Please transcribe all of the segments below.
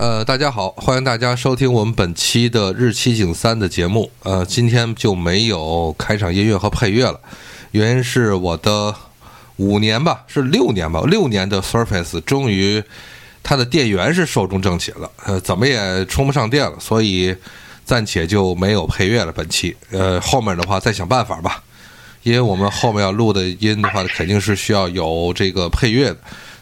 呃，大家好，欢迎大家收听我们本期的日期景三的节目。呃，今天就没有开场音乐和配乐了，原因是我的五年吧，是六年吧，六年的 Surface 终于它的电源是寿终正寝了，呃，怎么也充不上电了，所以暂且就没有配乐了。本期，呃，后面的话再想办法吧，因为我们后面要录的音的话，肯定是需要有这个配乐的。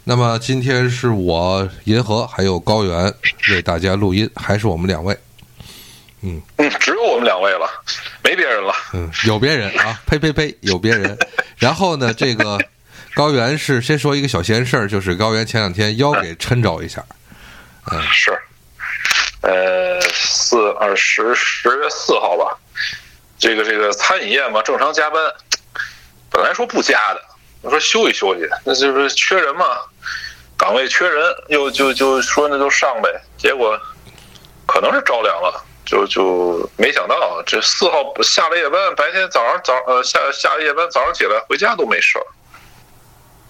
那么今天是我银河还有高原为大家录音，还是我们两位？嗯嗯，只有我们两位了，没别人了。嗯，有别人啊，呸呸呸，有别人。然后呢，这个 高原是先说一个小闲事儿，就是高原前两天腰给抻着一下。嗯，是，呃，四二十十月四号吧，这个这个餐饮业嘛，正常加班，本来说不加的，我说休息休息，那就是缺人嘛。岗位缺人，又就就说那就上呗，结果可能是着凉了，就就没想到这四号下了夜班，白天早上早呃下下了夜班，早上起来回家都没事儿。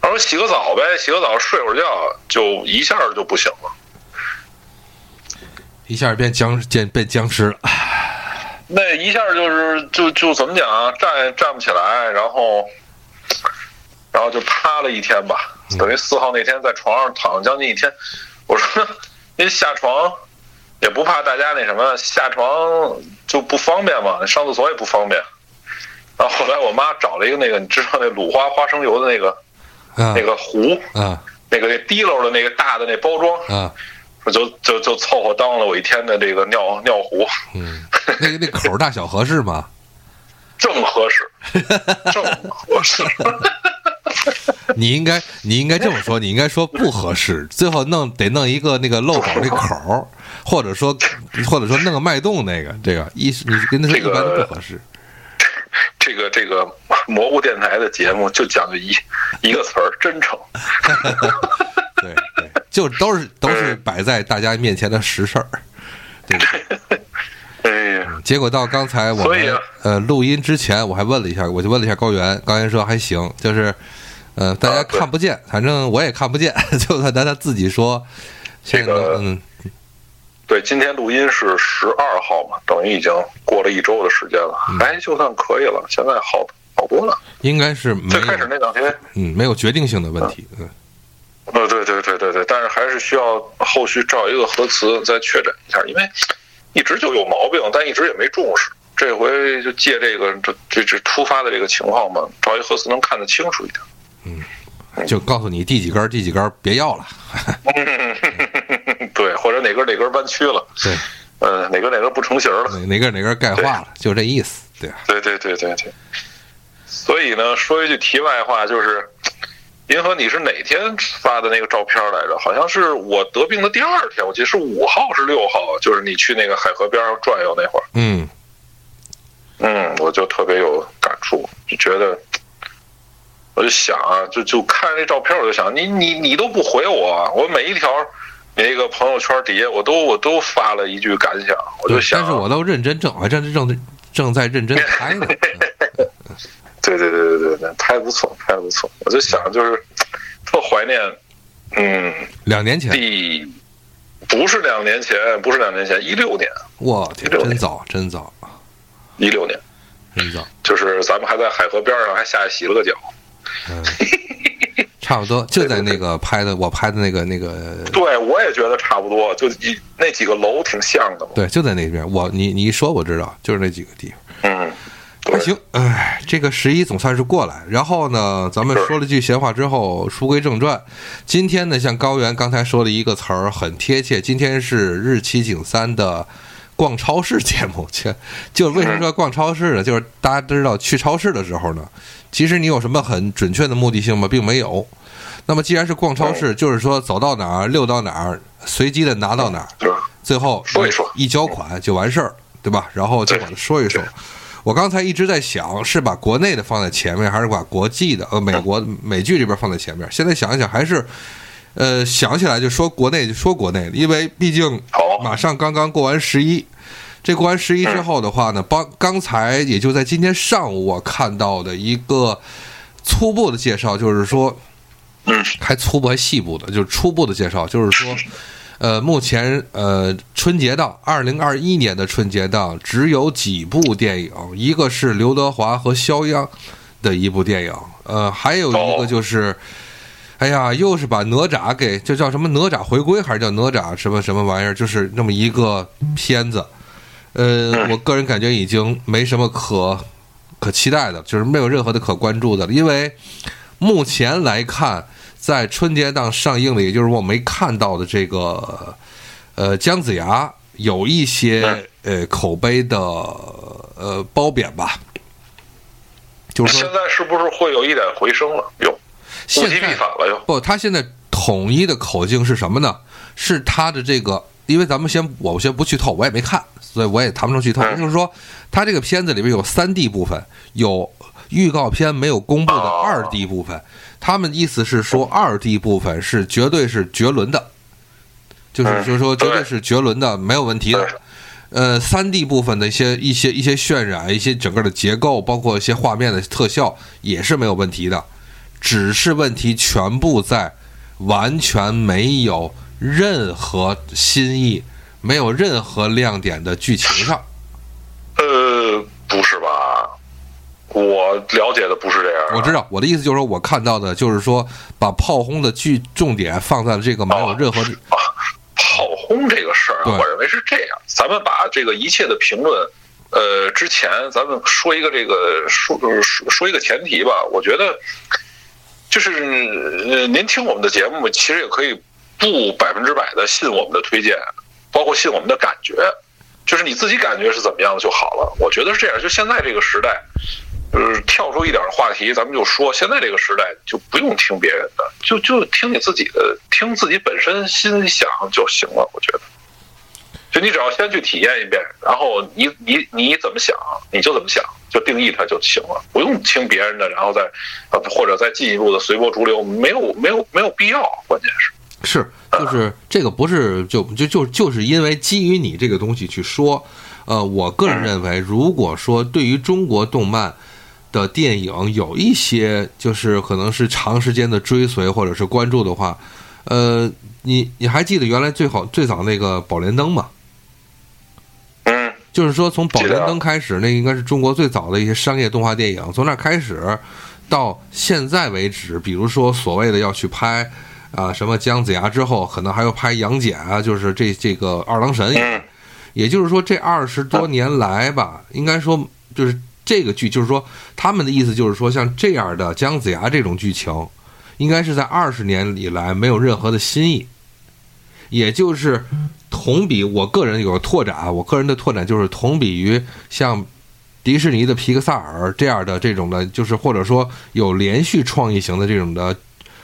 他说洗个澡呗，洗个澡睡会儿觉，就一下就不行了，一下变僵变变僵尸了。那一下就是就就怎么讲啊，站站不起来，然后然后就趴了一天吧。等于四号那天在床上躺了将近一天，我说您下床也不怕大家那什么下床就不方便嘛，上厕所也不方便。然后后来我妈找了一个那个你知道那鲁花花生油的那个那个壶啊，那个那滴漏的那个大的那包装啊，就就就凑合当了我一天的这个尿尿壶。嗯，那个那口大小合适吗？正合适，正合适。你应该，你应该这么说，你应该说不合适，最后弄得弄一个那个漏口那口或者说，或者说弄个脉动那个，这个一你跟他说一般不合适。这个这个蘑菇电台的节目就讲究一一个词儿，真诚。对对，就都是都是摆在大家面前的实事儿。对。哎呀，结果到刚才我们呃录音之前，我还问了一下，我就问了一下高原，高原说还行，就是。呃，大家看不见，反正我也看不见，就算他他自己说，这个嗯，对，今天录音是十二号嘛，等于已经过了一周的时间了，哎，就算可以了，现在好好多了，应该是最开始那两天，嗯，没有决定性的问题，嗯，呃，对对对对对，但是还是需要后续照一个核磁再确诊一下，因为一直就有毛病，但一直也没重视，这回就借这个这这这突发的这个情况嘛，照一核磁能看得清楚一点。嗯，就告诉你第几根第几根别要了。对，或者哪根哪根弯曲了。对，呃，哪根哪根不成形了。哪根哪根钙化了，就这意思。对，对对对对对。所以呢，说一句题外话，就是银河，你是哪天发的那个照片来着？好像是我得病的第二天，我记得是五号是六号，就是你去那个海河边上转悠那会儿。嗯嗯，我就特别有感触，就觉得。我就想啊，就就看那照片，我就想你你你都不回我，我每一条那个朋友圈底下，我都我都发了一句感想，我就想，但是我都认真正，我正正正在认真 拍呢。对对对对对对，拍的不错，拍的不错。我就想，就是特怀念，嗯，两年前，第不是两年前，不是两年前，一六年，我天，真早，真早，一六年，真早，就是咱们还在海河边上，还下去洗了个脚。嗯，差不多就在那个拍的，我拍的那个那个。对，我也觉得差不多，就一那几个楼挺像的。对，就在那边。我你你一说我知道，就是那几个地方。嗯，还行。哎，这个十一总算是过来。然后呢，咱们说了句闲话之后，书归正传。今天呢，像高原刚才说了一个词儿，很贴切。今天是日期景三的逛超市节目。切，就为什么说逛超市呢？就是大家知道去超市的时候呢。其实你有什么很准确的目的性吗？并没有。那么既然是逛超市，就是说走到哪儿溜到哪儿，随机的拿到哪儿，最后说一说一交款就完事儿，对吧？然后就把它说一说。我刚才一直在想，是把国内的放在前面，还是把国际的呃美国美剧这边放在前面？现在想一想，还是呃想起来就说国内就说国内，因为毕竟马上刚刚过完十一。这过完十一之后的话呢，帮刚才也就在今天上午我看到的一个初步的介绍，就是说，嗯，还初步还细部的，就是初步的介绍，就是说，呃，目前呃春节档，二零二一年的春节档只有几部电影，一个是刘德华和肖央的一部电影，呃，还有一个就是，哎呀，又是把哪吒给就叫什么哪吒回归，还是叫哪吒什么什么玩意儿，就是那么一个片子。呃，我个人感觉已经没什么可可期待的，就是没有任何的可关注的了，因为目前来看，在春节档上映的，也就是我没看到的这个呃姜子牙，有一些呃口碑的呃褒贬吧，就是说现在是不是会有一点回升了？哟，物极必反了哟。不，他现在统一的口径是什么呢？是他的这个，因为咱们先我先不剧透，我也没看，所以我也谈不上剧透。嗯就是说，他这个片子里边有三 D 部分，有预告片没有公布的哦二 D 部分。他们意思是说，二 D 部分是绝对是绝伦的，就是嗯就是说绝对对是绝伦的，没有问题的。呃，三 D 部分的一些一些一些渲染，一些整个的结构，包括一些画面的特效，也是没有问题的。只是问题全部在完全没有任何新意、没有任何亮点的剧情上。呃，不是吧？我了解的不是这样。我知道我的意思就是说，我看到的就是说，把炮轰的剧重点放在了这个没有任何炮轰这个事儿啊，我认为是这样。咱们把这个一切的评论，呃，之前咱们说一个这个说说说一个前提吧。我觉得，就是呃，您听我们的节目，其实也可以不百分之百的信我们的推荐，包括信我们的感觉，就是你自己感觉是怎么样的就好了。我觉得是这样。就现在这个时代。呃，跳出一点话题，咱们就说，现在这个时代就不用听别人的，就就听你自己的，听自己本身心里想就行了。我觉得，就你只要先去体验一遍，然后你你你怎么想，你就怎么想，就定义它就行了，不用听别人的，然后再呃或者再进一步的随波逐流，没有没有没有必要，关键是。是，就是这个不是就就就就是因为基于你这个东西去说，呃，我个人认为，如果说对于中国动漫的电影有一些就是可能是长时间的追随或者是关注的话，呃，你你还记得原来最好最早那个宝莲灯吗？嗯就是说，从宝莲灯开始，那应该是中国最早的一些商业动画电影。从那开始到现在为止，比如说所谓的要去拍啊、什么姜子牙之后，可能还要拍杨戬啊，就是这这个二郎神。嗯也就是说，这二十多年来吧，应该说就是这个剧，就是说他们的意思就是说，像这样的姜子牙这种剧情，应该是在二十年以来没有任何的新意。也就是同比，我个人有个拓展，我个人的拓展就是同比于像迪士尼的皮克萨尔这样的这种的，就是或者说有连续创意型的这种的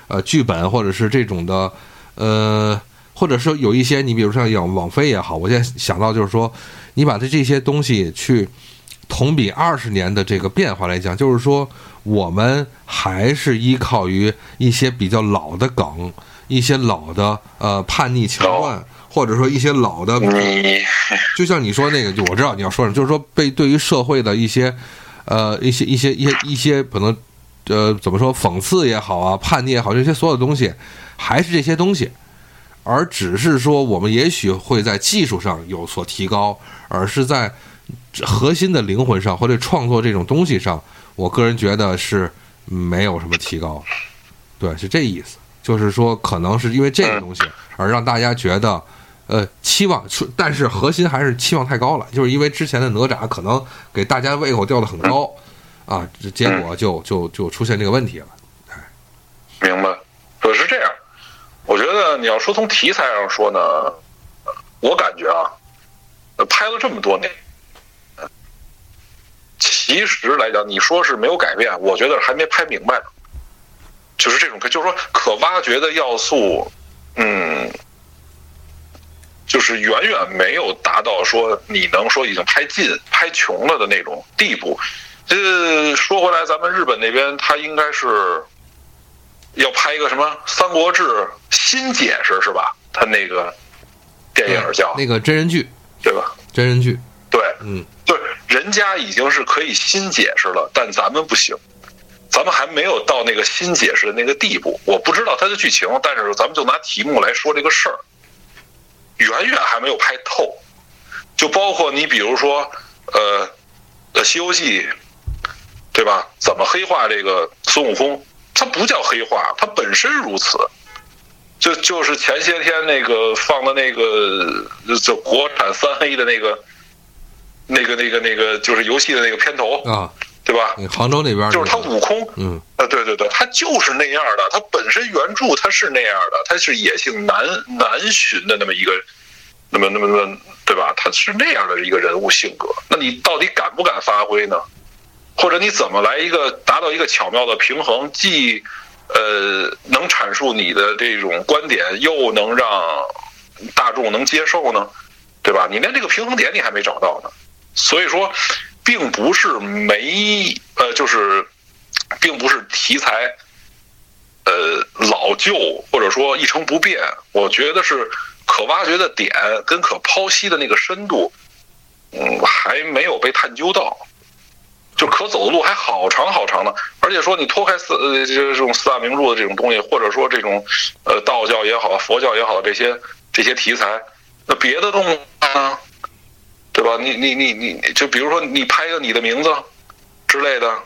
呃剧本，或者是这种的呃，或者说有一些你比如像像网飞也好，我现在想到就是说，你把这这些东西去同比二十年的这个变化来讲，就是说我们还是依靠于一些比较老的梗。一些老的呃叛逆桥段，或者说一些老的，就像你说那个，就我知道你要说什么，就是说被对于社会的一些呃一些一些一些一些可能呃怎么说讽刺也好啊，叛逆也好，这些所有东西还是这些东西，而只是说我们也许会在技术上有所提高，而是在核心的灵魂上或者创作这种东西上，我个人觉得是没有什么提高。对，是这意思。就是说，可能是因为这个东西而让大家觉得，呃，期望，但是核心还是期望太高了。就是因为之前的哪吒可能给大家胃口吊得很高，啊，这结果就就就出现这个问题了。明白，可是这样，我觉得你要说从题材上说呢，我感觉啊，拍了这么多年，其实来讲，你说是没有改变，我觉得还没拍明白呢。就是这种，就是说可挖掘的要素，嗯，就是远远没有达到说你能说已经拍尽、拍穷了的那种地步。这说回来，咱们日本那边他应该是要拍一个什么《三国志》新解释是吧？他那个电影叫那个真人剧，对吧？真人剧，对，嗯，就是人家已经是可以新解释了，但咱们不行。咱们还没有到那个新解释的那个地步，我不知道它的剧情，但是咱们就拿题目来说这个事儿。远远还没有拍透。就包括你比如说，呃，呃，《西游记》，对吧？怎么黑化这个孙悟空？它不叫黑化，它本身如此。就就是前些天那个放的那个就国产三 A 的那个，那个那个那个就是游戏的那个片头啊，对吧？杭州那边就是他悟空，嗯，啊，对对对，他就是那样的。他本身原著他是那样的，他是野性难难寻的那么一个，那么那么那么，对吧？他是那样的一个人物性格。那你到底敢不敢发挥呢？或者你怎么来一个达到一个巧妙的平衡，既呃能阐述你的这种观点，又能让大众能接受呢？对吧？你连这个平衡点你还没找到呢。所以说，并不是没呃，就是并不是题材呃老旧或者说一成不变。我觉得是可挖掘的点跟可剖析的那个深度，嗯，还没有被探究到。就可走的路还好长好长呢，而且说你脱开四呃这这种四大名著的这种东西，或者说这种呃道教也好，佛教也好，这些这些题材，那别的动物呢，对吧？你你你你就比如说你拍个你的名字之类的，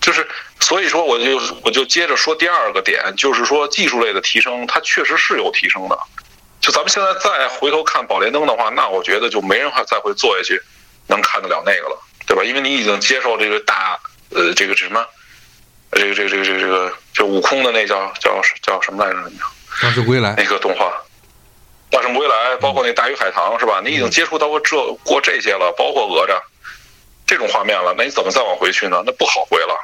就是所以说我就我就接着说第二个点，就是说技术类的提升，它确实是有提升的。就咱们现在再回头看《宝莲灯》的话，那我觉得就没人还再会做下去能看得了那个了。对吧？因为你已经接受这个大呃，这个什么，这个这个这个这个这个，就悟空的那叫叫叫什么来着？大圣归来那个动画，大圣归来，包括那大鱼海棠是吧？你已经接触到过这过这些了，包括哪吒这种画面了，那你怎么再往回去呢？那不好回了。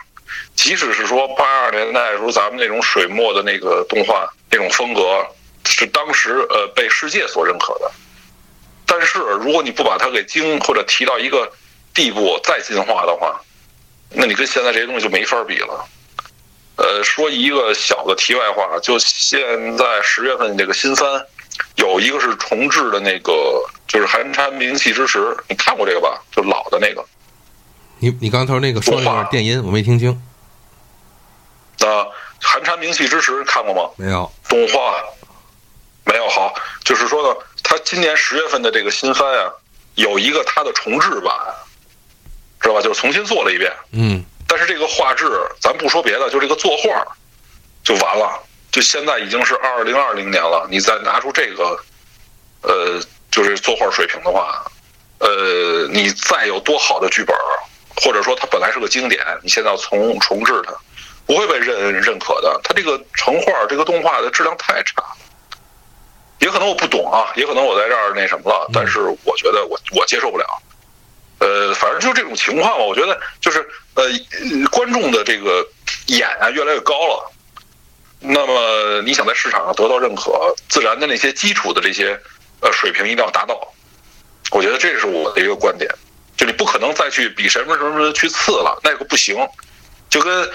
即使是说八二年代时候咱们那种水墨的那个动画那种风格，是当时呃被世界所认可的，但是如果你不把它给精或者提到一个。地步再进化的话，那你跟现在这些东西就没法比了。呃，说一个小的题外话，就现在十月份这个新番，有一个是重置的那个，就是《寒蝉鸣泣之时》，你看过这个吧？就老的那个。你你刚才那个说话电音，我没听清。啊，《寒蝉鸣泣之时》看过吗？没有。动画没有好，就是说呢，他今年十月份的这个新番啊，有一个他的重置版。知道吧？就是重新做了一遍，嗯，但是这个画质，咱不说别的，就这个作画就完了。就现在已经是二零二零年了，你再拿出这个，呃，就是作画水平的话，呃，你再有多好的剧本，或者说它本来是个经典，你现在要重重置它，不会被认认可的。它这个成画这个动画的质量太差了，也可能我不懂啊，也可能我在这儿那什么了，但是我觉得我我接受不了。呃，反正就这种情况吧，我觉得就是呃，观众的这个眼啊越来越高了。那么你想在市场上得到认可，自然的那些基础的这些呃水平一定要达到。我觉得这是我的一个观点，就你不可能再去比什么什么去次了，那个不行。就跟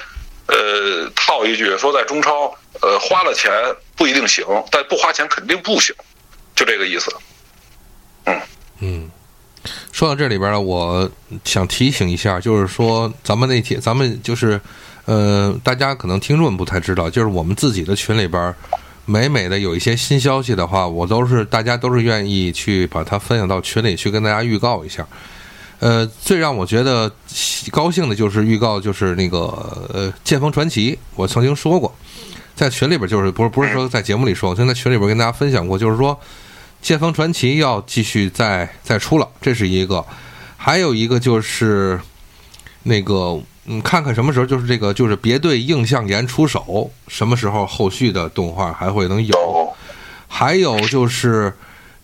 呃套一句说，在中超呃花了钱不一定行，但不花钱肯定不行，就这个意思。嗯嗯。说到这里边呢，我想提醒一下，就是说咱们那天，咱们就是，呃，大家可能听众不太知道，就是我们自己的群里边，每每的有一些新消息的话，我都是大家都是愿意去把它分享到群里去跟大家预告一下。呃，最让我觉得高兴的就是预告，就是那个呃《剑锋传奇》，我曾经说过，在群里边就是不是不是说在节目里说，我曾在群里边跟大家分享过，就是说。《剑锋传奇》要继续再再出了，这是一个，还有一个就是那个，嗯，看看什么时候就是这个，就是别对映像岩出手，什么时候后续的动画还会能有？还有就是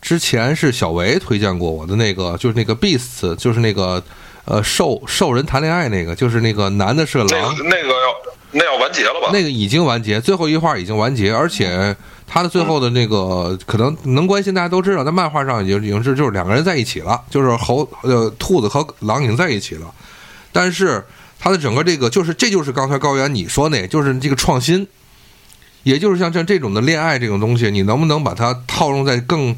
之前是小维推荐过我的那个，就是那个 Beast，就是那个呃兽兽人谈恋爱那个，就是那个男的是狼，那个要那要完结了吧？那个已经完结，最后一话已经完结，而且。他的最后的那个可能能关心，大家都知道，在漫画上已经已经是就是两个人在一起了，就是猴呃兔子和狼已经在一起了。但是它的整个这个就是这就是刚才高原你说那，就是这个创新，也就是像像这种的恋爱这种东西，你能不能把它套用在更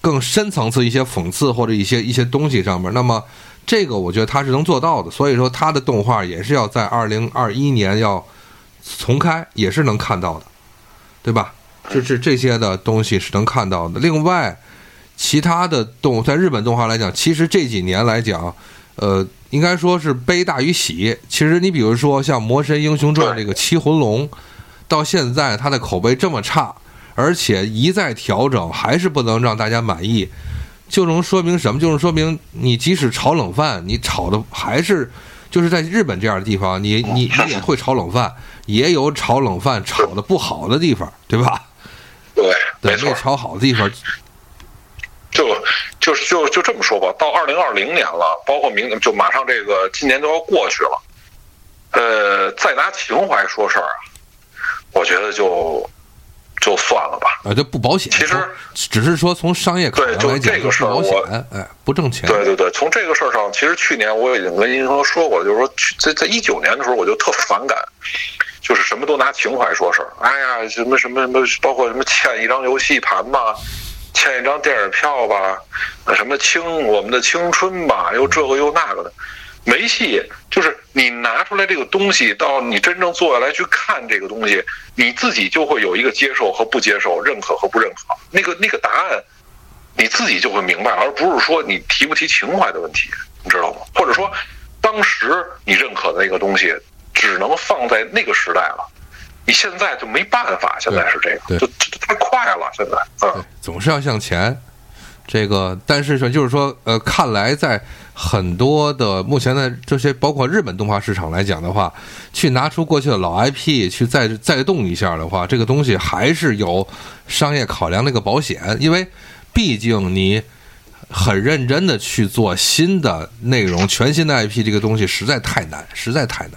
更深层次一些讽刺或者一些一些东西上面？那么这个我觉得他是能做到的。所以说他的动画也是要在二零二一年要重开，也是能看到的，对吧？这这这些的东西是能看到的。另外，其他的动在日本动画来讲，其实这几年来讲，呃，应该说是悲大于喜。其实你比如说像《魔神英雄传》这个七魂龙，到现在它的口碑这么差，而且一再调整，还是不能让大家满意，就能说明什么？就是说明你即使炒冷饭，你炒的还是就是在日本这样的地方，你你你也会炒冷饭，也有炒冷饭炒的不好的地方，对吧？对，对，没。炒好的地方，就就是就就这么说吧，到二零二零年了，包括明年就马上这个今年都要过去了，呃，再拿情怀说事儿啊，我觉得就就算了吧。啊，就不保险。其实只是说从商业考量对就来讲，这个事儿保我险，哎，不挣钱。对对对，从这个事儿上，其实去年我已经跟银河说过，就是说去在在一九年的时候，我就特反感，就是什么都拿情怀说事儿。哎呀，什么什么什么，包括什么欠一张游戏盘吧，欠一张电影票吧，什么青我们的青春吧，又这个又那个的，没戏。就是你拿出来这个东西，到你真正坐下来去看这个东西，你自己就会有一个接受和不接受，认可和不认可。那个那个答案。你自己就会明白，而不是说你提不提情怀的问题，你知道吗？或者说，当时你认可的那个东西，只能放在那个时代了，你现在就没办法，现在是这对个，就这太快了，现在，嗯，总是要向前。这个，但是说就是说，呃，看来在很多的目前的这些，包括日本动画市场来讲的话，去拿出过去的老 IP 去再再动一下的话，这个东西还是有商业考量那个保险，因为毕竟你很认真的去做新的内容、全新的 IP，这个东西实在太难，实在太难。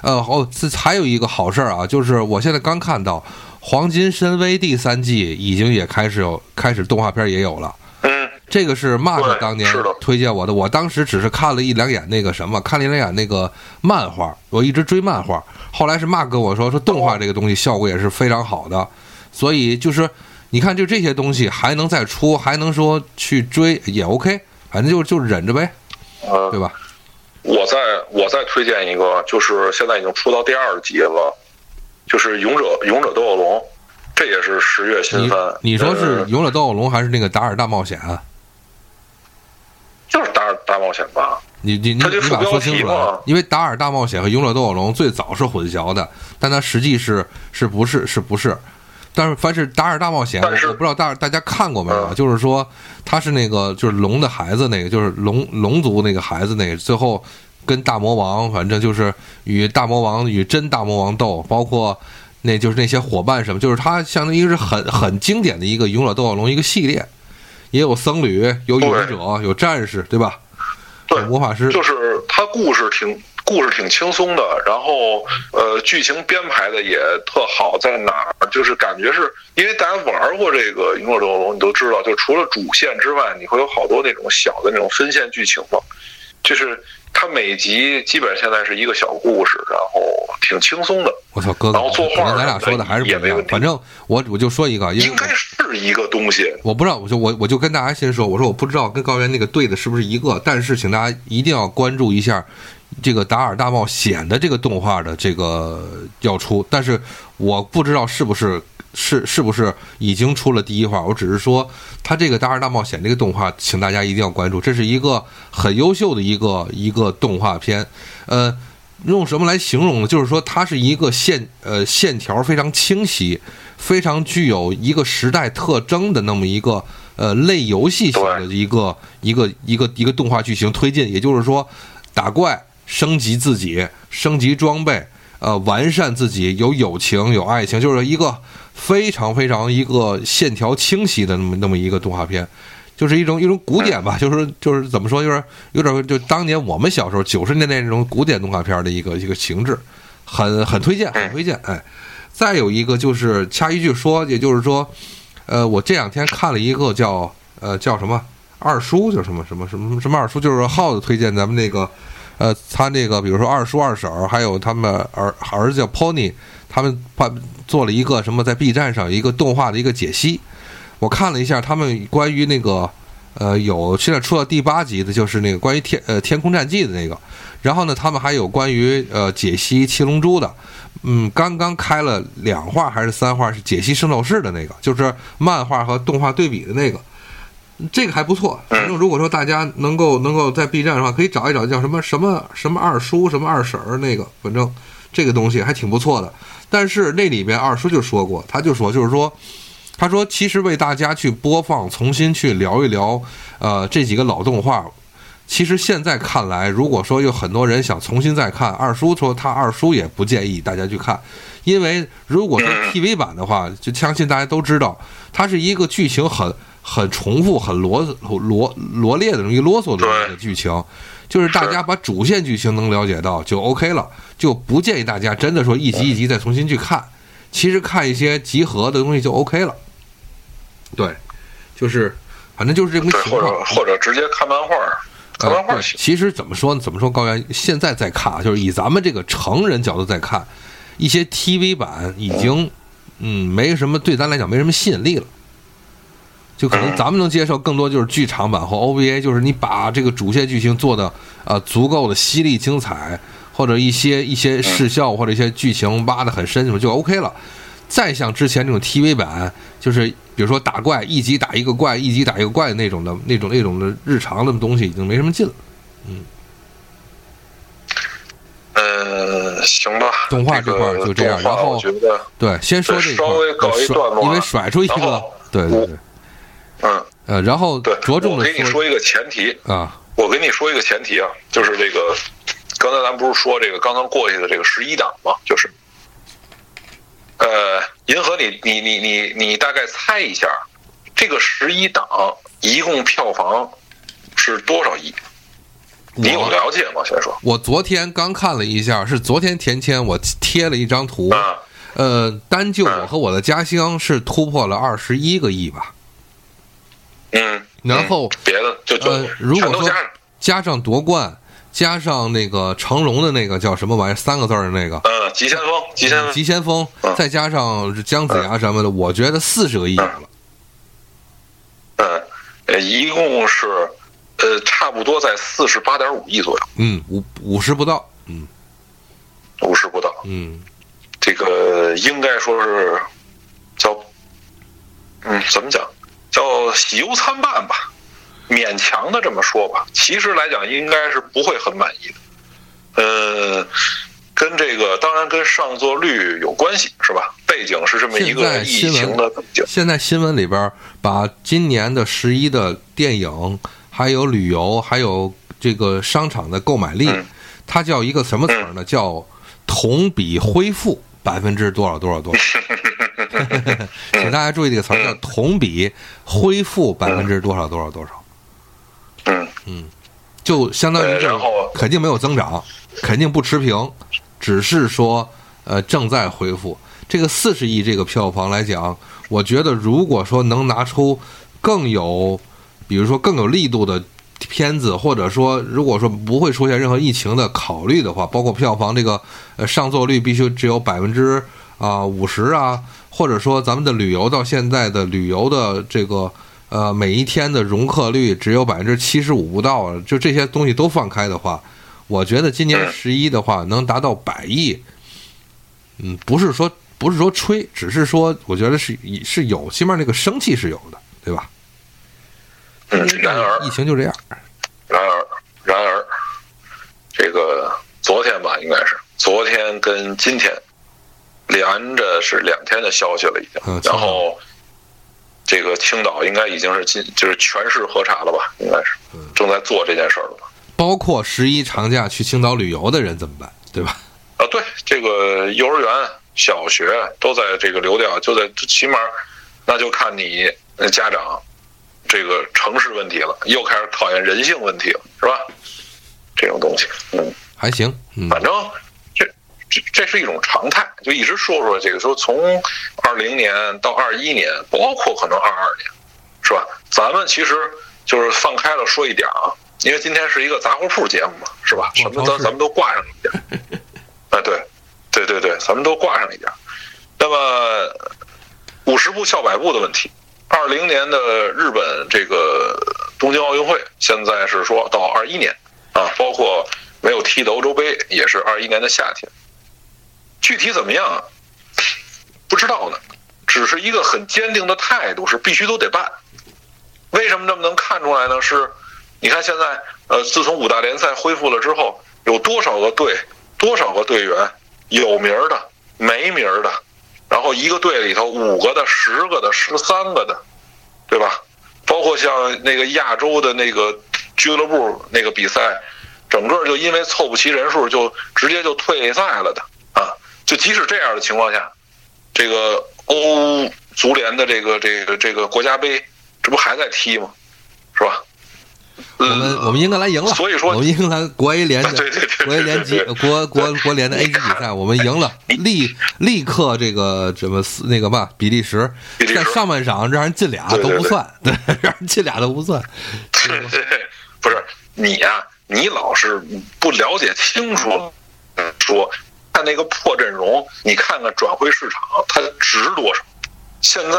呃，哦，这还有一个好事儿啊，就是我现在刚看到《黄金神威》第三季已经也开始有，开始动画片也有了。嗯，这个是 Mark 当年推荐我的，我当时只是看了一两眼那个什么，看了一两眼那个漫画，我一直追漫画。后来是 Mark 跟我说，说动画这个东西效果也是非常好的，所以就是你看，就这些东西还能再出，还能说去追也 OK，反正就就忍着呗，呃对吧？我再我再推荐一个，就是现在已经出到第二集了，就是《勇者勇者斗恶龙》，这也是十月新你番。你说是呃《勇者斗恶龙》还是那个《达尔大冒险》啊？就是达尔大冒险吧？你你你你把它说清楚副标题嘛啊！因为《达尔大冒险》和《勇者斗恶龙》最早是混淆的，但它实际是是不是是不是？但是凡是《达尔大冒险》，我不知道大大家看过没有？嗯就是说他是那个就是龙的孩子，那个就是龙龙族那个孩子，那个最后跟大魔王，反正就是与大魔王与真大魔王斗，包括那就是那些伙伴什么，就是他相当于是很很经典的一个《勇者斗恶龙》一个系列，也有僧侣，有勇者，有战士，对吧？对魔法师，就是它故事挺故事挺轻松的，然后呃剧情编排的也特好，在哪儿就是感觉是因为大家玩过这个《勇者斗恶龙》，你都知道，就除了主线之外，你会有好多那种小的那种分线剧情嘛，就是它每集基本上现在是一个小故事，然后挺轻松的，我操，哥哥，然后作画咱俩说的还是不一样也没问。题反正我我就说一个，因为应该是一个东西。我不知道，我就我我就跟大家先说，我说我不知道跟高原那个对的是不是一个，但是请大家一定要关注一下这个《达尔大冒险》的这个动画的这个要出，但是我不知道是不是是是不是已经出了第一话，我只是说它这个《达尔大冒险》这个动画，请大家一定要关注，这是一个很优秀的一个一个动画片，呃。用什么来形容呢？就是说，它是一个线呃线条非常清晰，非常具有一个时代特征的那么一个呃类游戏型的一个一个一个一个动画剧情推进。也就是说，打怪、升级自己、升级装备，呃，完善自己，有友情、有爱情，就是一个非常非常一个线条清晰的那么那么一个动画片。就是一种一种古典吧，就是就是怎么说，就是有点就当年我们小时候九十年代那种古典动画片的一个一个形制，很很推荐，很推荐。哎，再有一个就是掐一句说，也就是说，呃，我这两天看了一个叫呃叫什么二叔，叫什么什么什么什么二叔，就是耗子推荐咱们那个呃他那个比如说二叔二婶儿，还有他们儿儿子叫 Pony，他们把做了一个什么在 B 站上一个动画的一个解析。我看了一下他们关于那个，呃，有现在出到第八集的，就是那个关于天呃天空战记的那个，然后呢，他们还有关于呃解析七龙珠的，嗯，刚刚开了两话还是三话是解析圣斗士的那个，就是漫画和动画对比的那个，这个还不错。反正如果说大家能够能够在 B 站的话，可以找一找叫什么什么什么二叔什么二婶儿那个，反正这个东西还挺不错的。但是那里边二叔就说过，他就说就是说，他说其实为大家去播放，重新去聊一聊，呃，这几个老动画。其实现在看来，如果说有很多人想重新再看，二叔说他二叔也不建议大家去看，因为如果说 TV 版的话，就相信大家都知道，它是一个剧情很很重复、很罗罗罗列的、容易啰嗦的一个剧情，就是大家把主线剧情能了解到就 OK 了，就不建议大家真的说一集一集再重新去看，其实看一些集合的东西就 OK 了。对，就是反正就是这个情况，或者或者直接看漫画。看漫画其实怎么说呢？怎么说？高原现在在看，就是以咱们这个成人角度在看，一些 TV 版已经，嗯，没什么对咱来讲没什么吸引力了。就可能咱们能接受更多就是剧场版或 OVA，就是你把这个主线剧情做的呃足够的犀利精彩，或者一些一些视效或者一些剧情挖的很深，什么就 OK 了。再像之前那种 TV 版，就是比如说打怪，一集打一个怪，一集打一个怪的那种的那种那种的日常的东西，已经没什么劲了。嗯，呃，行吧。动画这块就这样，然后对，先说这块，因为甩出一个，对对对，嗯呃，然后对着重的给你说一个前提啊，我给你说一个前提啊，就是这个刚才咱不是说这个刚刚过去的这个十一档嘛，就是。呃，银河，你你你你你大概猜一下，这个十一档一共票房是多少亿？你有了解吗？先说。我昨天刚看了一下，是昨天田谦我贴了一张图，呃，单就我和我的家乡是突破了二十一个亿吧。嗯。然后别的就就如果说加上夺冠。加上那个成龙的那个叫什么玩意儿？三个字的那个，嗯，急先锋，急先锋，急先锋，再加上姜子牙什么的，我觉得四十个亿了。嗯，呃，一共是，呃，差不多在四十八点五亿左右。嗯，五五十不到，嗯，五十不到，嗯，这个应该说是叫，嗯，怎么讲？叫喜忧参半吧。勉强的这么说吧，其实来讲应该是不会很满意的。呃，跟这个当然跟上座率有关系，是吧？背景是这么一个疫情的背景。现在新闻里边把今年的十一的电影，还有旅游，还有这个商场的购买力，它叫一个什么词儿呢？叫同比恢复百分之多少多少多少。请大家注意这个词儿，叫同比恢复百分之多少多少多少。嗯。嗯，就相当于然后。肯定没有增长，肯定不持平，只是说呃正在恢复。这个四十亿这个票房来讲，我觉得如果说能拿出更有，比如说更有力度的片子，或者说如果说不会出现任何疫情的考虑的话，包括票房这个呃上座率必须只有百分之啊五十啊，或者说咱们的旅游到现在的旅游的这个。呃，每一天的容客率只有百分之七十五不到，就这些东西都放开的话，我觉得今年十一的话能达到百亿，嗯，不是说不是说吹，只是说我觉得是是有，起码那个生气是有的，对吧？然而，疫情就这样。然而，然而，这个昨天吧，应该是昨天跟今天连着是两天的消息了，已经，然后。这个青岛应该已经是进，就是全市核查了吧？应该是正在做这件事儿了吧？包括十一长假去青岛旅游的人怎么办？对吧？啊，对，这个幼儿园、小学都在这个流调，就在起码，那就看你家长这个城市问题了，又开始考验人性问题了，是吧？这种东西，嗯，还行，反正。这这是一种常态，就一直说说这个，说从二零年到二一年，包括可能二二年，是吧？咱们其实就是放开了说一点啊，因为今天是一个杂货铺节目嘛，是吧？什么咱咱们都挂上一点，哎，对，对对对，咱们都挂上一点。那么五十步笑百步的问题，二零年的日本这个东京奥运会，现在是说到二一年啊，包括没有踢的欧洲杯，也是二一年的夏天。具体怎么样，不知道呢，只是一个很坚定的态度，是必须都得办。为什么这么能看出来呢？是，你看现在，呃，自从五大联赛恢复了之后，有多少个队，多少个队员，有名的，没名的，然后一个队里头五个的、十个的、十三个的，对吧？包括像那个亚洲的那个俱乐部那个比赛，整个就因为凑不齐人数，就直接就退赛了的！就即使这样的情况下，这个欧足联的这个这个这个国家杯，这不还在踢吗？是吧？我们我们英格兰赢了，所以说我们英格兰国 A 联对对对国 A 联级国国国联的 A 级比赛，我们赢了，立立刻这个什么那个嘛，比利时在上半场让人进俩都不算，对，让人进俩都不算。对对，不是你呀，你老是不了解清楚，说看那个破阵容，你看看转会市场它值多少？现在。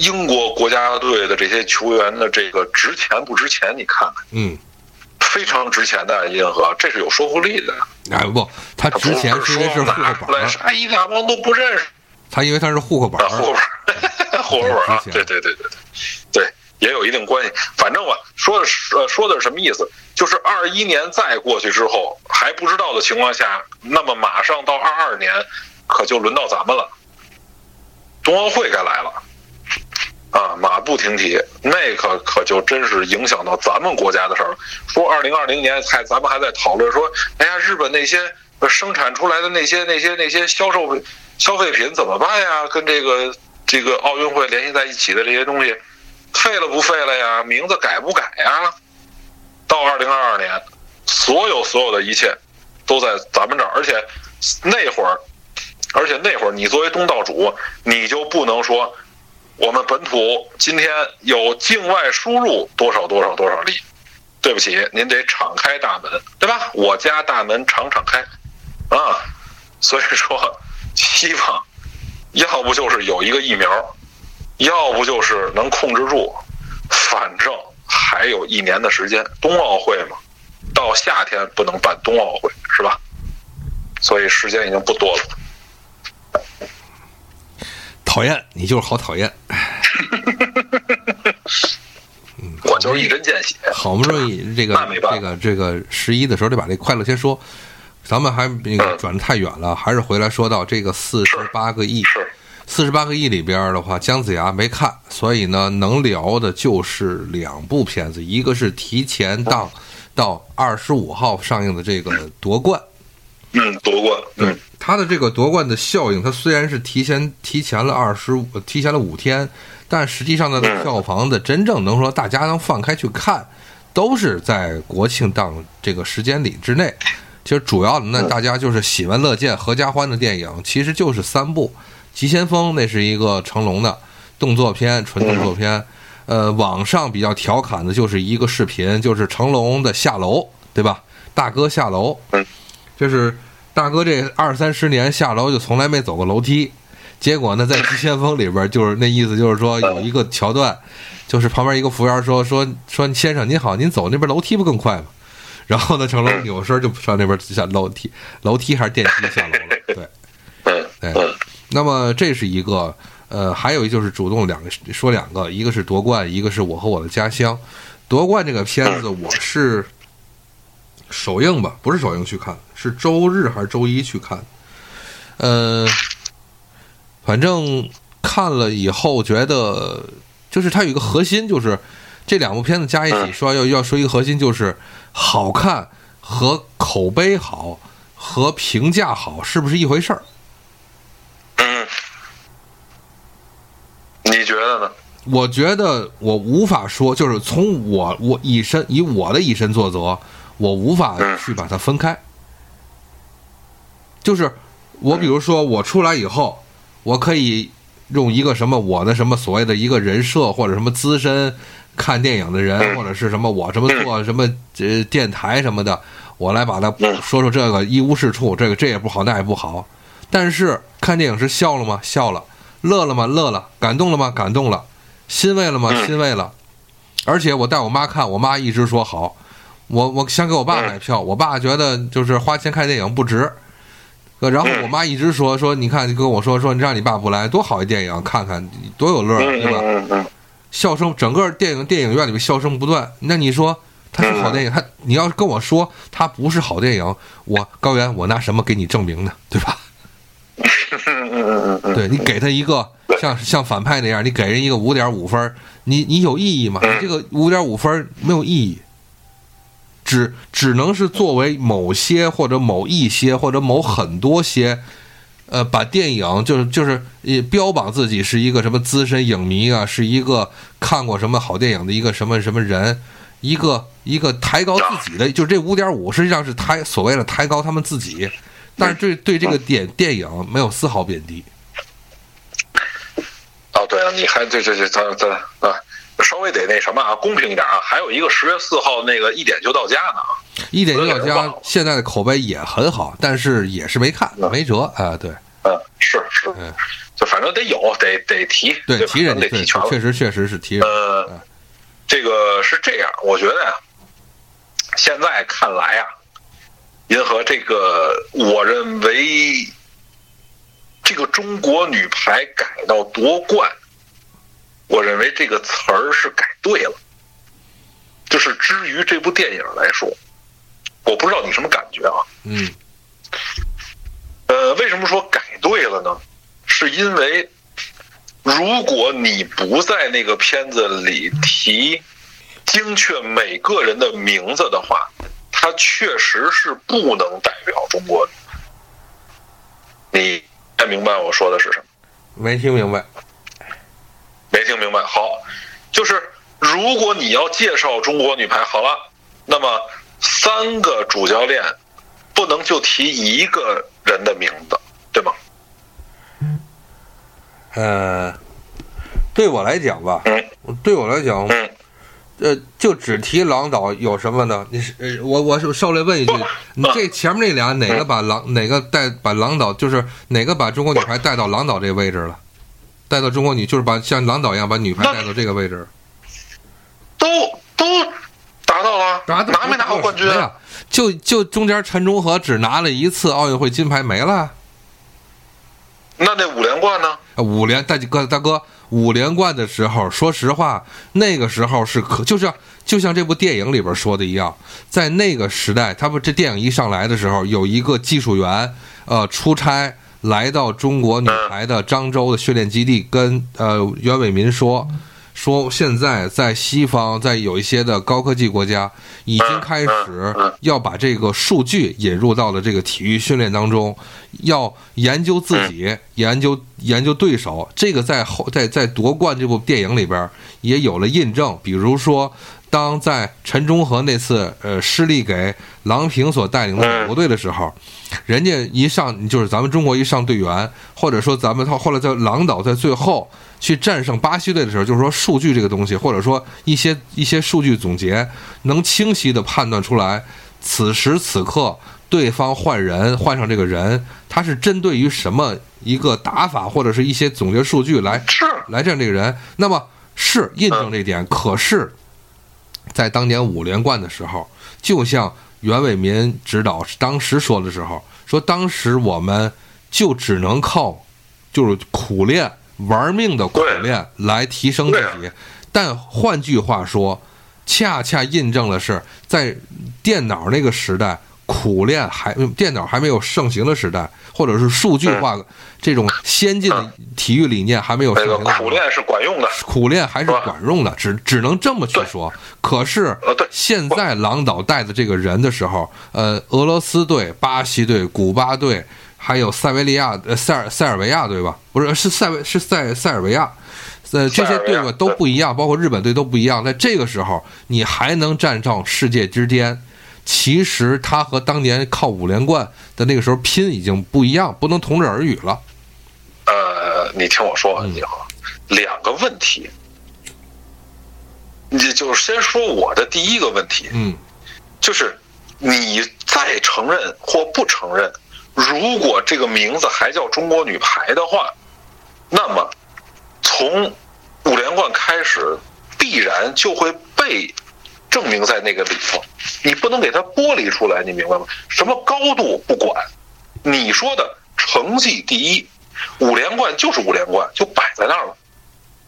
英国国家队的这些球员的这个值钱不值钱？你看看，嗯，非常值钱的银河，这是有说服力的。哎不，他值钱是因为是户口本啥一大帮都不认识。他因为他是户口本户口本 户口本啊，对对对对对，对也有一定关系。反正吧，说的是呃说的是什么意思？就是二一年再过去之后还不知道的情况下，那么马上到二二年，可就轮到咱们了，冬奥会该来了。啊，马不停蹄，那可可就真是影响到咱们国家的事儿。说二零二零年还咱们还在讨论说，哎呀，日本那些生产出来的那些那些那些销售消费品怎么办呀？跟这个这个奥运会联系在一起的这些东西，废了不废了呀？名字改不改呀？到二零二二年，所有所有的一切都在咱们这儿，而且那会儿，而且那会儿你作为东道主，你就不能说。我们本土今天有境外输入多少多少多少例？对不起，您得敞开大门，对吧？我家大门常敞开，啊，所以说，希望，要不就是有一个疫苗，要不就是能控制住，反正还有一年的时间，冬奥会嘛，到夏天不能办冬奥会是吧？所以时间已经不多了。讨厌你就是好讨厌，我就是一针见血。好不容易这个这个这个十一的时候得把这快乐先说，咱们还那个转的太远了，还是回来说到这个四十八个亿，四十八个亿里边的话，姜子牙没看，所以呢能聊的就是两部片子，一个是提前档到二十五号上映的这个夺冠。嗯，夺冠。嗯，他的这个夺冠的效应，它虽然是提前提前了二十五，提前了五天，但实际上呢，票房的真正能说大家能放开去看，都是在国庆档这个时间里之内。其实主要的那大家就是喜闻乐见、合家欢的电影，其实就是三部，《急先锋》那是一个成龙的动作片，纯动作片。呃，网上比较调侃的就是一个视频，就是成龙的下楼，对吧？大哥下楼。就是大哥这二三十年下楼就从来没走过楼梯，结果呢，在《急先锋》里边就是那意思，就是说有一个桥段，就是旁边一个服务员说说说先生您好，您走那边楼梯不更快吗？然后呢，成龙扭身就上那边下楼梯，楼梯还是电梯下楼了？对，对。那么这是一个，呃，还有一就是主动两个说两个，一个是夺冠，一个是我和我的家乡。夺冠这个片子我是。首映吧，不是首映去看，是周日还是周一去看？呃，反正看了以后觉得，就是它有一个核心，就是这两部片子加一起说，要要说一个核心，就是好看和口碑好和评价好是不是一回事儿？嗯，你觉得呢？我觉得我无法说，就是从我我以身以我的以身作则。我无法去把它分开，就是我比如说我出来以后，我可以用一个什么我的什么所谓的一个人设或者什么资深看电影的人或者是什么我什么做什么呃电台什么的，我来把它说说这个一无是处，这个这也不好那也不好，但是看电影是笑了吗？笑了，乐了吗？乐了，感动了吗？感动了，欣慰了吗？欣慰了，而且我带我妈看，我妈一直说好。我我想给我爸买票，我爸觉得就是花钱看电影不值，然后我妈一直说说，你看你跟我说说，你让你爸不来多好一电影看看多有乐，对吧？笑声，整个电影电影院里面笑声不断。那你说它是好电影？他你要是跟我说它不是好电影，我高原我拿什么给你证明呢？对吧？嗯嗯嗯嗯，对你给他一个像像反派那样，你给人一个五点五分，你你有意义吗？你这个五点五分没有意义，只只能是作为某些或者某一些或者某很多些，呃，把电影就是就是呃标榜自己是一个什么资深影迷啊，是一个看过什么好电影的一个什么什么人，一个一个抬高自己的，就这五点五实际上是抬所谓的抬高他们自己。但是对对这个电电影没有丝毫贬低。哦，对啊，你还这这这咱咱啊，稍微得那什么啊，公平一点啊。还有一个十月四号那个一点就到家呢啊，一点就到家，现在的口碑也很好，但是也是没看，没辙啊。对，嗯，是是，嗯，就反正得有，得得提，对，提人得提全，确实确实是提人。呃，这个是这样，我觉得呀，现在看来啊。银河，这个我认为，这个中国女排改到夺冠，我认为这个词儿是改对了。就是至于这部电影来说，我不知道你什么感觉啊？嗯。呃，为什么说改对了呢？是因为如果你不在那个片子里提精确每个人的名字的话。他确实是不能代表中国，你听明白我说的是什么？没听明白，没听明白。好，就是如果你要介绍中国女排，好了，那么三个主教练不能就提一个人的名字，对吗？呃，对我来讲吧，嗯，对我来讲，嗯。呃，就只提郎导有什么呢？你是呃，我我是稍微问一句，你这前面那俩哪个把郎哪个带把郎导就是哪个把中国女排带到郎导这个位置了？带到中国女就是把像郎导一样把女排带到这个位置？都都达到了，拿拿没拿过冠军啊？就就中间陈忠和只拿了一次奥运会金牌没了。那那五连冠呢？五连大哥大哥。五连冠的时候，说实话，那个时候是可，就像就像这部电影里边说的一样，在那个时代，他们这电影一上来的时候，有一个技术员，呃，出差来到中国女排的漳州的训练基地，跟呃袁伟民说。说现在在西方，在有一些的高科技国家，已经开始要把这个数据引入到了这个体育训练当中，要研究自己，研究研究对手。这个在后在在夺冠这部电影里边也有了印证。比如说，当在陈忠和那次呃失利给郎平所带领的美国队的时候，人家一上就是咱们中国一上队员，或者说咱们他后来在郎导在最后。去战胜巴西队的时候，就是说数据这个东西，或者说一些一些数据总结，能清晰的判断出来，此时此刻对方换人换上这个人，他是针对于什么一个打法，或者是一些总结数据来来战这个人。那么是印证这点。可是，在当年五连冠的时候，就像袁伟民指导当时说的时候，说当时我们就只能靠就是苦练。玩命的苦练来提升自己，但换句话说，恰恰印证了是在电脑那个时代，苦练还电脑还没有盛行的时代，或者是数据化这种先进的体育理念还没有盛行的。苦练是管用的，苦练还是管用的，只只能这么去说。可是现在郎导带的这个人的时候，呃，俄罗斯队、巴西队、古巴队。还有塞维利亚呃塞尔塞尔维亚对吧？不是是塞维是塞塞尔维亚，呃这些队伍都不一样，包括日本队都不一样。在这个时候，你还能站上世界之巅，其实他和当年靠五连冠的那个时候拼已经不一样，不能同日而语了。呃，你听我说，你好，两个问题，你就是先说我的第一个问题，嗯，就是你再承认或不承认。如果这个名字还叫中国女排的话，那么从五连冠开始，必然就会被证明在那个里头。你不能给它剥离出来，你明白吗？什么高度不管，你说的成绩第一，五连冠就是五连冠，就摆在那儿了。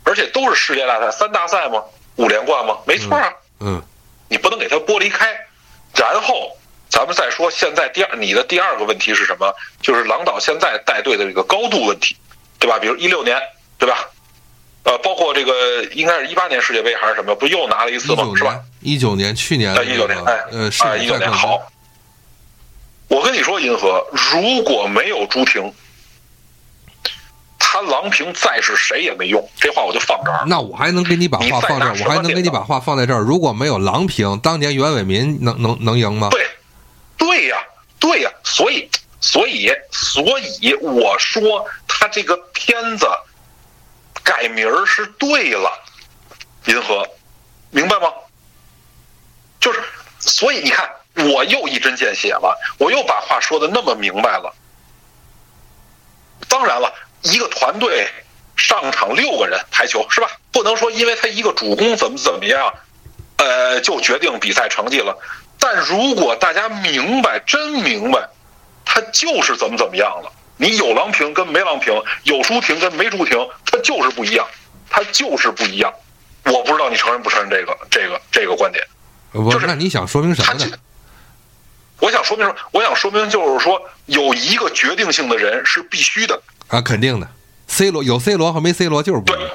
而且都是世界大赛，三大赛吗？五连冠吗？没错啊，嗯你不能给它剥离开。然后咱们再说，现在第二你的第二个问题是什么？就是郎导现在带队的这个高度问题，对吧？比如一六年，对吧？呃，包括这个应该是一八年世界杯还是什么，不又拿了一次吗？是吧年？一九年去年呃，一九年，哎，呃，一九年好。我跟你说，银河，如果没有朱婷，他郎平再是谁也没用。这话我就放这儿。那我还能给你把话放这儿，我还能给你把话放在这儿。如果没有郎平，当年袁伟民能能能赢吗？对，对呀，对呀，所以，所以，所以我说他这个片子改名儿是对了，银河，明白吗？就是，所以你看，我又一针见血了，我又把话说的那么明白了。当然了，一个团队上场六个人排球是吧？不能说因为他一个主攻怎么怎么样，呃，就决定比赛成绩了。但如果大家明白，真明白，他就是怎么怎么样了。你有郎平跟没郎平，有朱婷跟没朱婷，他就是不一样，他就是不一样。我不知道你承认不承认这个这个这个观点。呃不，就是那你想说明什么呢？，我想说明什么？我想说明就是说，有一个决定性的人是必须的。啊，肯定的，C 罗有 C 罗和没 C 罗就是不一样。，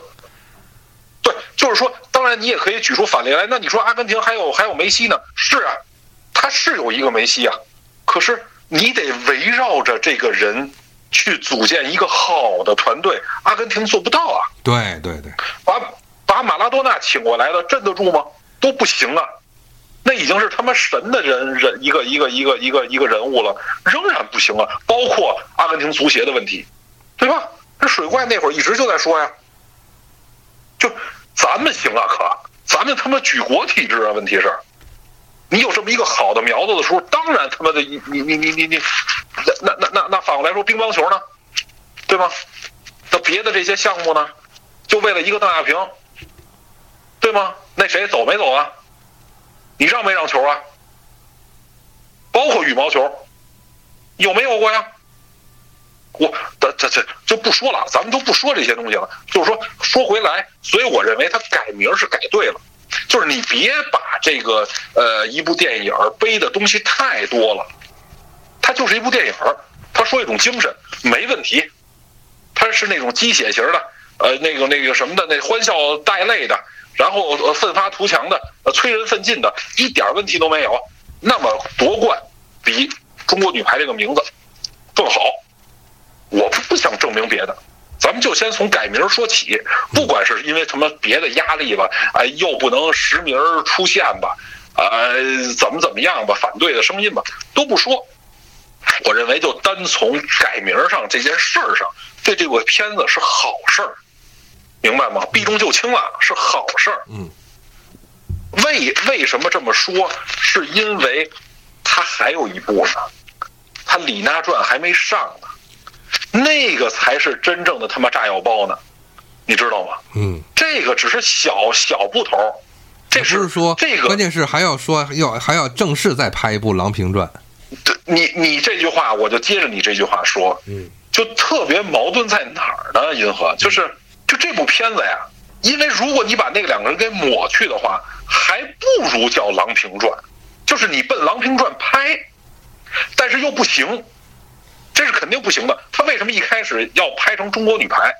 对，就是说，当然你也可以举出反例来。那你说阿根廷还有还有梅西呢？是啊，他是有一个梅西啊，可是你得围绕着这个人去组建一个好的团队。阿根廷做不到啊，对对对，把把马拉多纳请过来了，镇得住吗？都不行啊。那已经是他妈神的人人一个一个一个一个一个人物了，仍然不行啊！包括阿根廷足协的问题，对吧？这水怪那会儿一直就在说呀，就咱们行啊，可咱们他妈举国体制啊！问题是，你有这么一个好的苗子的时候，当然他妈的你你你你你，那那那那那反过来说，乒乓球呢，对吗？那别的这些项目呢，就为了一个邓亚萍，对吗？那谁走没走啊？你让没让球啊？包括羽毛球，有没有过呀？我这这这就不说了，咱们都不说这些东西了。就是说说回来，所以我认为他改名是改对了，就是你别把这个呃一部电影背的东西太多了，它就是一部电影，它说一种精神没问题，它是那种鸡血型的，呃那个那个什么的，那欢笑带泪的，然后呃奋发图强的，呃催人奋进的，一点问题都没有。那么夺冠比中国女排这个名字更好。我不想证明别的，咱们就先从改名说起。不管是因为什么别的压力吧，哎，又不能实名出现吧，呃，怎么怎么样吧，反对的声音吧，都不说。我认为就单从改名上这件事儿上，对这个片子是好事儿，明白吗？避重就轻了，是好事儿。嗯。为为什么这么说？是因为他还有一部呢，他《李娜传》还没上呢。那个才是真正的他妈炸药包呢，你知道吗？嗯，这个只是小小部头，这不是说这个关键是还要说要还要正式再拍一部《郎平传》。你你这句话，我就接着你这句话说，嗯，就特别矛盾在哪儿呢？银河？就是就这部片子呀，因为如果你把那两个人给抹去的话，还不如叫《郎平传》，就是你奔《郎平传》拍，但是又不行，这是肯定不行的。他为什么一开始要拍成中国女排，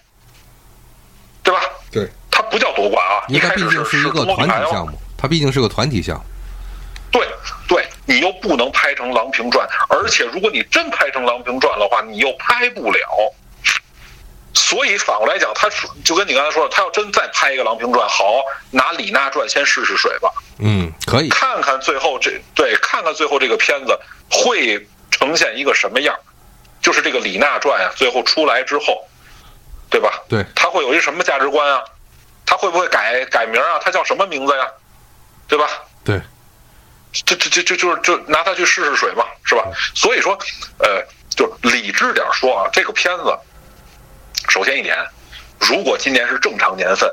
对吧？对，它不叫夺冠啊，一开始是是一个团体项目，它毕竟是个团体项目。对对，你又不能拍成《郎平传》，而且如果你真拍成《郎平传》的话，你又拍不了。所以反过来讲，他说就跟你刚才说的，他要真再拍一个《郎平传》，好，拿《李娜传》先试试水吧，嗯，可以。看看最后这对，看看最后这个片子会呈现一个什么样。就是这个《李娜传》呀，最后出来之后，对吧？对，他会有一什么价值观啊？他会不会改改名啊？他叫什么名字呀？对吧？对，这这这这就是就拿它去试试水嘛，是吧？所以说，呃，就理智点说啊，这个片子，首先一点，如果今年是正常年份，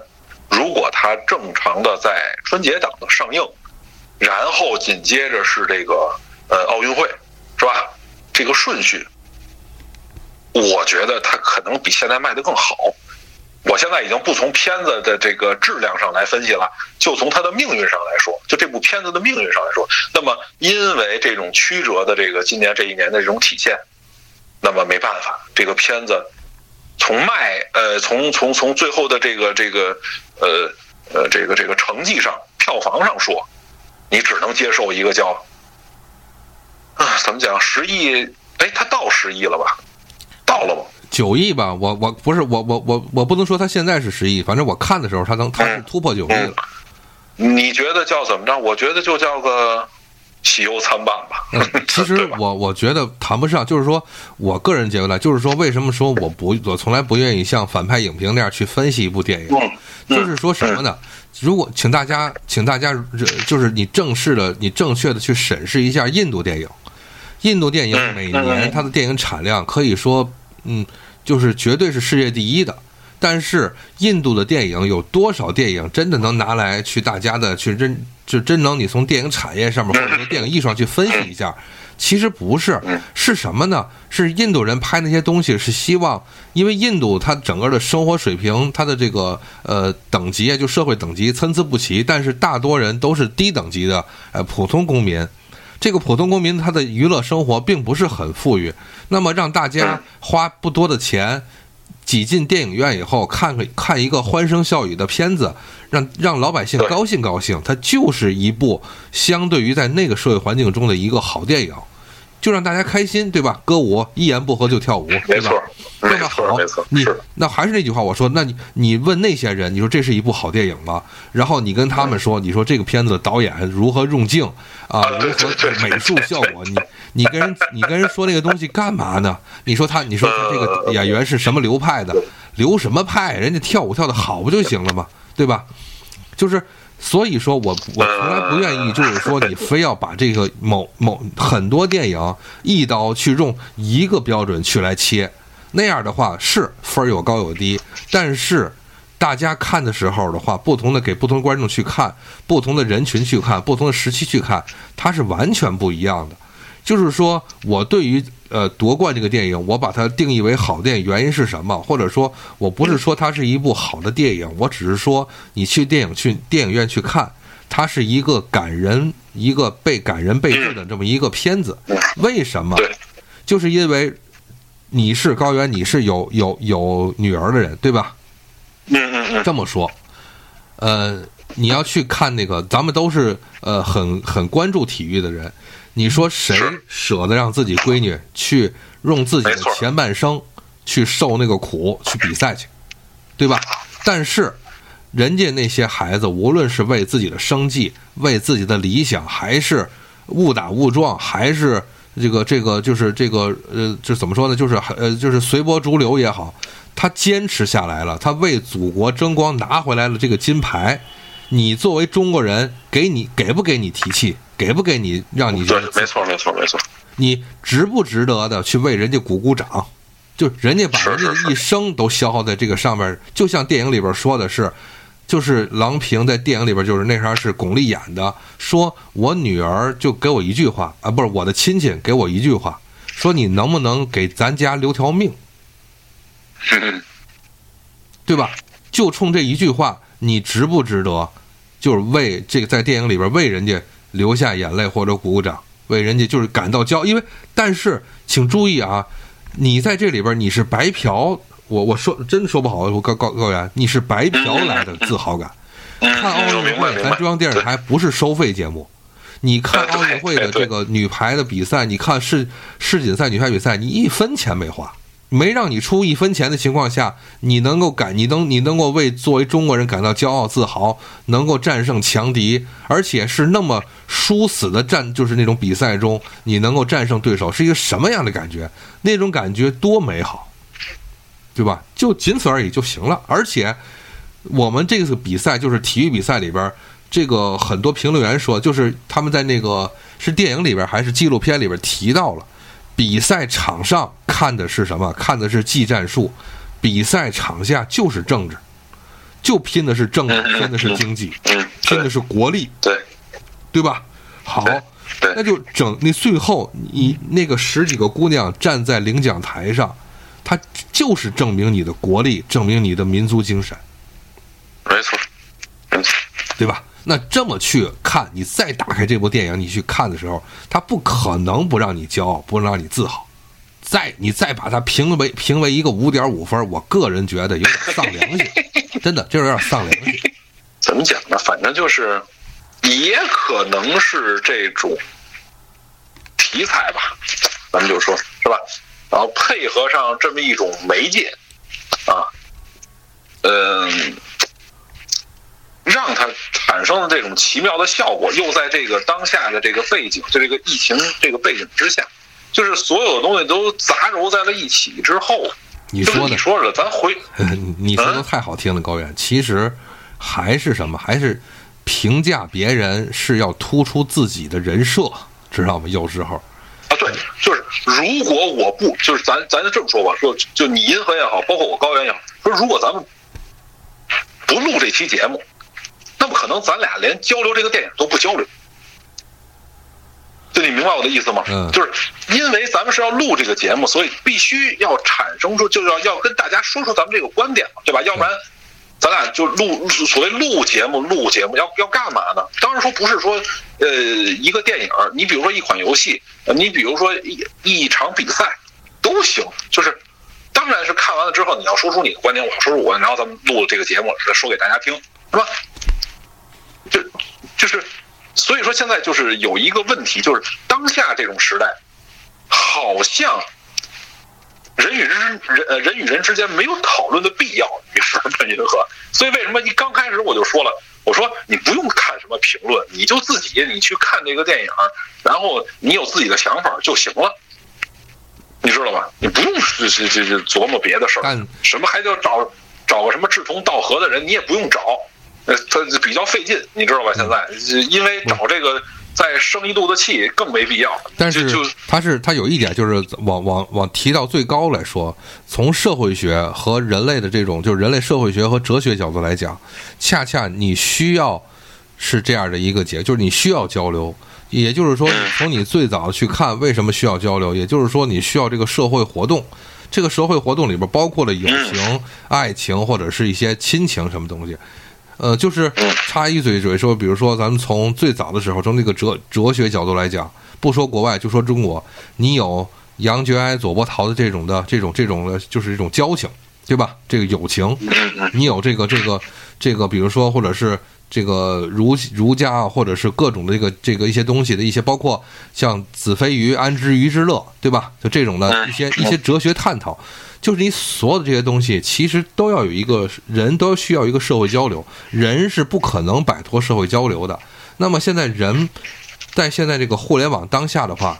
如果它正常的在春节档的上映，然后紧接着是这个呃奥运会，是吧？这个顺序，我觉得它可能比现在卖的更好。我现在已经不从片子的这个质量上来分析了，就从它的命运上来说，就这部片子的命运上来说，那么因为这种曲折的这个今年这一年的这种体现，那么没办法，这个片子从卖呃从从从最后的这个这个呃呃这个这个成绩上票房上说，你只能接受一个叫啊怎么讲十亿？哎，它到十亿了吧？到了吗？九亿吧，我我不是我我我我不能说他现在是十亿，反正我看的时候他能他是突破九亿了。你觉得叫怎么着？我觉得就叫个喜忧参半吧。嗯，其实 我我觉得谈不上，就是说我个人觉得，就是说为什么说我不我从来不愿意像反派影评那样去分析一部电影，就是说什么呢？如果请大家请大家就是你正式的你正确的去审视一下印度电影，印度电影每年它的电影产量可以说。嗯，就是绝对是世界第一的，但是印度的电影有多少电影真的能拿来去大家的去真就真能你从电影产业上面或者说电影艺术上去分析一下？其实不是，是什么呢？是印度人拍那些东西是希望，因为印度它整个的生活水平，它的这个呃等级啊，就社会等级参差不齐，但是大多人都是低等级的呃普通公民。这个普通公民他的娱乐生活并不是很富裕，那么让大家花不多的钱挤进电影院以后看看看一个欢声笑语的片子，让让老百姓高兴高兴，它就是一部相对于在那个社会环境中的一个好电影。就让大家开心，对吧？歌舞一言不合就跳舞，对吧？这么好，你那还是那句话，我说，那你你问那些人，你说这是一部好电影吗？然后你跟他们说，你说这个片子的导演如何用镜啊，如何美术效果？你你跟人你跟人说那个东西干嘛呢？你说他，你说他这个演员是什么流派的？流什么派？人家跳舞跳的好不就行了吗？对吧？就是。所以说我我从来不愿意，就是说你非要把这个某某很多电影一刀去用一个标准去来切，那样的话是分有高有低，但是大家看的时候的话，不同的给不同观众去看，不同的人群去看，不同的时期去看，它是完全不一样的。就是说我对于。呃，夺冠这个电影，我把它定义为好电影，原因是什么？或者说我不是说它是一部好的电影，我只是说你去电影去电影院去看，它是一个感人、一个被感人被治的这么一个片子。为什么？就是因为你是高原，你是有有有女儿的人，对吧？这么说，呃，你要去看那个，咱们都是呃很很关注体育的人。你说谁舍得让自己闺女去用自己的前半生去受那个苦去比赛去，对吧？但是，人家那些孩子，无论是为自己的生计、为自己的理想，还是误打误撞，还是这个这个，就是这个呃，就怎么说呢？就是呃，就是随波逐流也好，他坚持下来了，他为祖国争光，拿回来了这个金牌。你作为中国人，给你给不给你提气？给不给你让你觉得没错没错没错？你值不值得的去为人家鼓鼓掌？就人家把人家的一生都消耗在这个上面，就像电影里边说的是，就是郎平在电影里边就是那啥是巩俐演的，说我女儿就给我一句话啊，不是我的亲戚给我一句话，说你能不能给咱家留条命？对吧？就冲这一句话，你值不值得？就是为这个在电影里边为人家。流下眼泪或者鼓鼓掌，为人家就是感到骄傲。因为，但是请注意啊，你在这里边你是白嫖，我我说真说不好，我高高高原，你是白嫖来的自豪感。看奥运会，咱中央电视台不是收费节目。你看奥运会的这个女排的比赛，你看世世锦赛女排比赛，你一分钱没花。没让你出一分钱的情况下，你能够感，你能，你能够为作为中国人感到骄傲自豪，能够战胜强敌，而且是那么殊死的战，就是那种比赛中你能够战胜对手，是一个什么样的感觉？那种感觉多美好，对吧？就仅此而已就行了。而且我们这次比赛就是体育比赛里边，这个很多评论员说，就是他们在那个是电影里边还是纪录片里边提到了。比赛场上看的是什么？看的是技战术。比赛场下就是政治，就拼的是政治，拼的是经济，拼的是国力，对，对吧？好，那就整那最后，你那个十几个姑娘站在领奖台上，她就是证明你的国力，证明你的民族精神，没错，没错，对吧？那这么去看，你再打开这部电影，你去看的时候，它不可能不让你骄傲，不让你自豪。再你再把它评为评为一个五点五分，我个人觉得有点丧良心，真的就是有点丧良心。怎么讲呢？反正就是，也可能是这种题材吧，咱们就说是吧？然后配合上这么一种媒介，啊，嗯，让它产生了这种奇妙的效果，又在这个当下的这个背景，就这个疫情这个背景之下，就是所有的东西都杂糅在了一起之后，你说的你，说的，咱回 你说的太好听了，高远。其实还是什么？还是评价别人是要突出自己的人设，知道吗？有时候，啊，对，就是如果我不，就是咱咱就这么说吧，说就你银河也好，包括我高原也好，说如果咱们不录这期节目，那不可能咱俩连交流这个电影都不交流。就你明白我的意思吗？嗯就是因为咱们是要录这个节目，所以必须要产生出，就是要要跟大家说出咱们这个观点嘛，对吧？要不然咱俩就录所谓录节目，录节目要要干嘛呢？当然说不是说呃一个电影，你比如说一款游戏，呃你比如说一一场比赛都行，就是当然是看完了之后你要说出你的观点，我要说出我，然后咱们录这个节目说给大家听，是吧？就就是，所以说现在就是有一个问题，就是当下这种时代，好像人与人人呃人与人之间没有讨论的必要，于是本银河。所以为什么一刚开始我就说了，我说你不用看什么评论，你就自己你去看这个电影，然后你有自己的想法就行了。你知道吧？你不用这这这这琢磨别的事儿，什么还得找找个什么志同道合的人，你也不用找，呃，他比较费劲，你知道吧？现在因为找这个再生一肚子气更没必要。但是就就它是它有一点就是往往往提到最高来说，从社会学和人类的这种就是人类社会学和哲学角度来讲，恰恰你需要是这样的一个结，就是你需要交流。也就是说，从你最早去看为什么需要交流，也就是说你需要这个社会活动。这个社会活动里边包括了友情、爱情或者是一些亲情什么东西。呃，就是插一嘴嘴说，比如说咱们从最早的时候，从这个哲哲学角度来讲，不说国外，就说中国，你有杨觉哀、左伯桃的这种的这种这种的，就是一种交情，对吧？这个友情，你有这个这个这个，比如说或者是这个儒儒家啊，或者是各种的这个这个一些东西的一些，包括像子非鱼，安知鱼之乐，对吧？就这种的一些一些哲学探讨。就是你所有的这些东西，其实都要有一个人都需要一个社会交流，人是不可能摆脱社会交流的。那么现在人在现在这个互联网当下的话，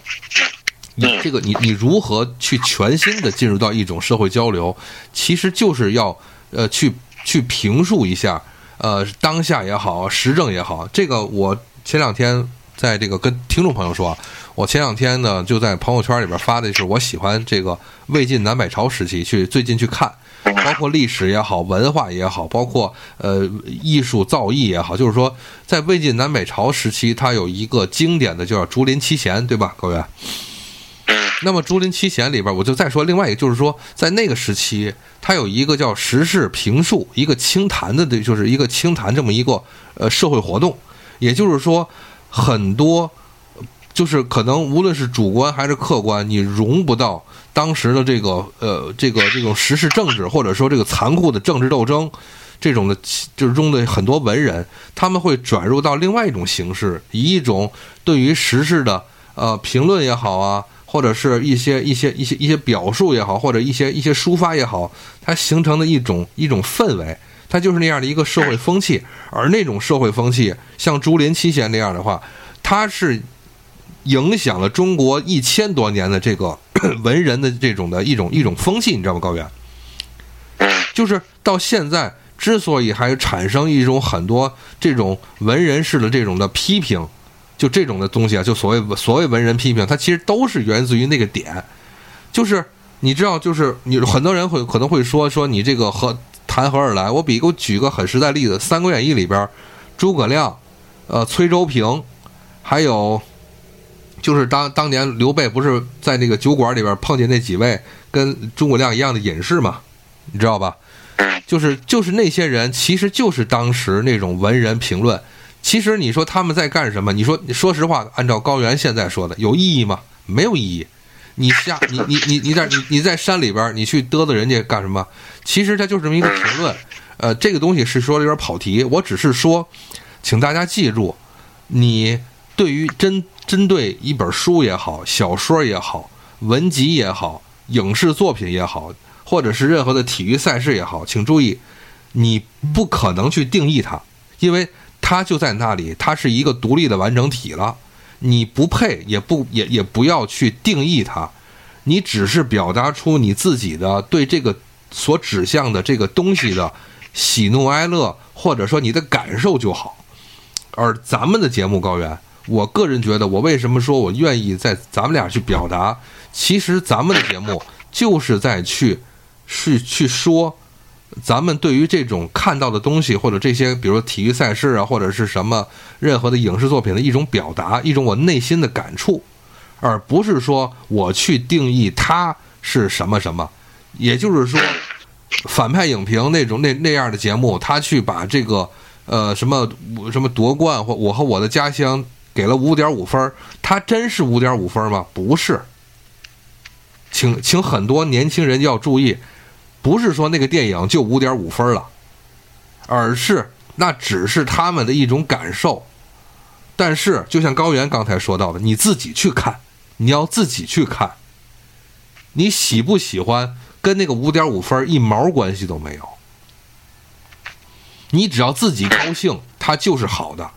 你这个你你如何去全新的进入到一种社会交流，其实就是要呃去去评述一下呃当下也好，时政也好。这个我前两天在这个跟听众朋友说啊，我前两天呢就在朋友圈里边发的是我喜欢这个魏晋南北朝时期去最近去看。包括历史也好，文化也好，包括呃艺术造诣也好，就是说，在魏晋南北朝时期，它有一个经典的叫《竹林七贤》，对吧，高原？那么《竹林七贤》里边，我就再说另外一个，就是说，在那个时期，它有一个叫时事评述，一个清谈的，就是一个清谈这么一个呃社会活动。也就是说，很多就是可能无论是主观还是客观，你融不到当时的这个呃这个这种时事政治，或者说这个残酷的政治斗争。这种的，就是中的很多文人，他们会转入到另外一种形式，以一种对于时事的呃评论也好啊，或者是一些一些一些一些表述也好，或者一些一些抒发也好，它形成的一种一种氛围，它就是那样的一个社会风气。而那种社会风气，像竹林七贤那样的话，它是影响了中国一千多年的这个 文人的这种的一种一种风气，你知道吗？高原，就是到现在。之所以还产生一种很多这种文人式的这种的批评，就这种的东西啊，就所谓所谓文人批评，它其实都是源自于那个点，就是你知道，就是你很多人会可能会说说你这个和谈何而来？我比我举个很实在例子，《三国演义》里边，诸葛亮、呃崔州平，还有就是当当年刘备不是在那个酒馆里边碰见那几位跟诸葛亮一样的隐士嘛，你知道吧？嗯就是就是那些人，其实就是当时那种文人评论。其实你说他们在干什么？你说说实话，按照高原现在说的，有意义吗？没有意义。你下你你你你在你你在山里边，你去嘚嘚人家干什么？其实他就是这么一个评论。呃，这个东西是说的有点跑题，我只是说，请大家记住，你对于针针对一本书也好，小说也好，文集也好，影视作品也好，或者是任何的体育赛事也好，请注意，你不可能去定义它，因为它就在那里，它是一个独立的完整体了。你不配，也不也也不要去定义它，你只是表达出你自己的对这个所指向的这个东西的喜怒哀乐，或者说你的感受就好。而咱们的节目高原，我个人觉得，我为什么说我愿意在咱们俩去表达？其实咱们的节目就是在去去去说，咱们对于这种看到的东西，或者这些，比如说体育赛事啊，或者是什么任何的影视作品的一种表达，一种我内心的感触，而不是说我去定义它是什么什么。也就是说，反派影评那种那那样的节目，他去把这个呃什么什么夺冠或我和我的家乡给了五点五分，他真是五点五分吗？不是。请请很多年轻人要注意，不是说那个电影就五点五分了，而是那只是他们的一种感受。但是，就像高原刚才说到的，你自己去看，你要自己去看，你喜不喜欢跟那个五点五分一毛关系都没有。你只要自己高兴，它就是好的。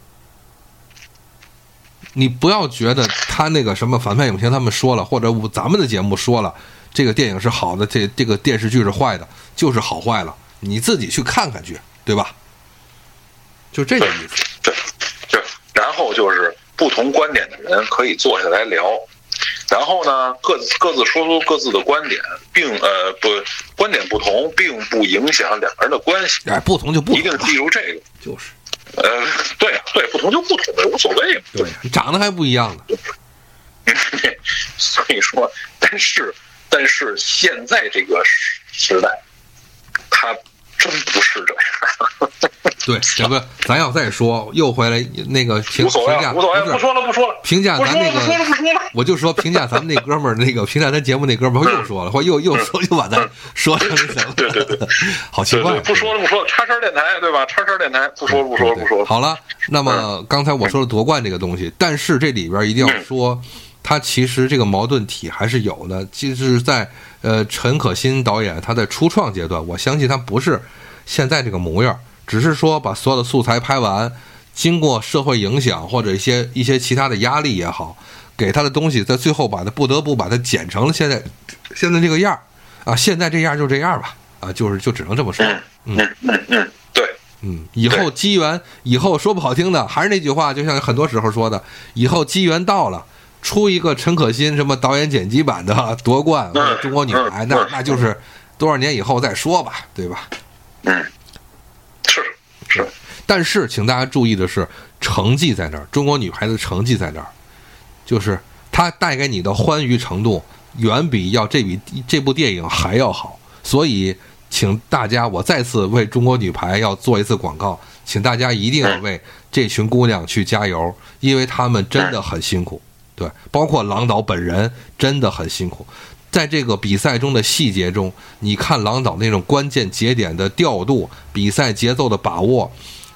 你不要觉得他那个什么反派影评他们说了，或者咱们的节目说了，这个电影是好的，这这个电视剧是坏的，就是好坏了。你自己去看看去，对吧？就这个意思。对，就然后就是不同观点的人可以坐下来聊，然后呢，各自各自说出各自的观点，并呃不观点不同，并不影响两个人的关系。哎，不同就不同一定记住这个。就是，呃，对呀，对，不同就不同呗，无所谓。对，长得还不一样呢。所以说，但是但是现在这个时时代，它真不是这样。对，小哥，咱要再说，又回来那个评评价，无所谓，不说了，不说了，评价咱那不说了，个，不说了。我就说评价咱们那哥们儿，那个评价咱节目那哥们儿又说了，或又又说又把咱说成那什么，对对对，好奇怪不说了，不说了，叉叉电台对吧？叉叉电台，不说了，不说了，不说了。好了，那么刚才我说了夺冠这个东西，但是这里边一定要说，它其实这个矛盾体还是有的。就是在呃陈可辛导演他在初创阶段，我相信他不是现在这个模样，只是说把所有的素材拍完，经过社会影响或者一些一些其他的压力也好，给他的东西在最后把它不得不把它剪成了现在现在这个样儿啊，现在这样就这样吧啊，就是就只能这么说。嗯嗯嗯，对，嗯，以后机缘，以后说不好听的，还是那句话，就像很多时候说的，以后机缘到了，出一个陈可辛什么导演剪辑版的夺冠，或者中国女排，那嗯那就是多少年以后再说吧，对吧？嗯，是是，但是，请大家注意的是，成绩在那儿，中国女排的成绩在那儿，就是它带给你的欢愉程度，远比要这比这部电影还要好。所以，请大家，我再次为中国女排要做一次广告，请大家一定要为这群姑娘去加油，因为她们真的很辛苦。对，包括郎导本人真的很辛苦。在这个比赛中的细节中，你看郎导那种关键节点的调度、比赛节奏的把握，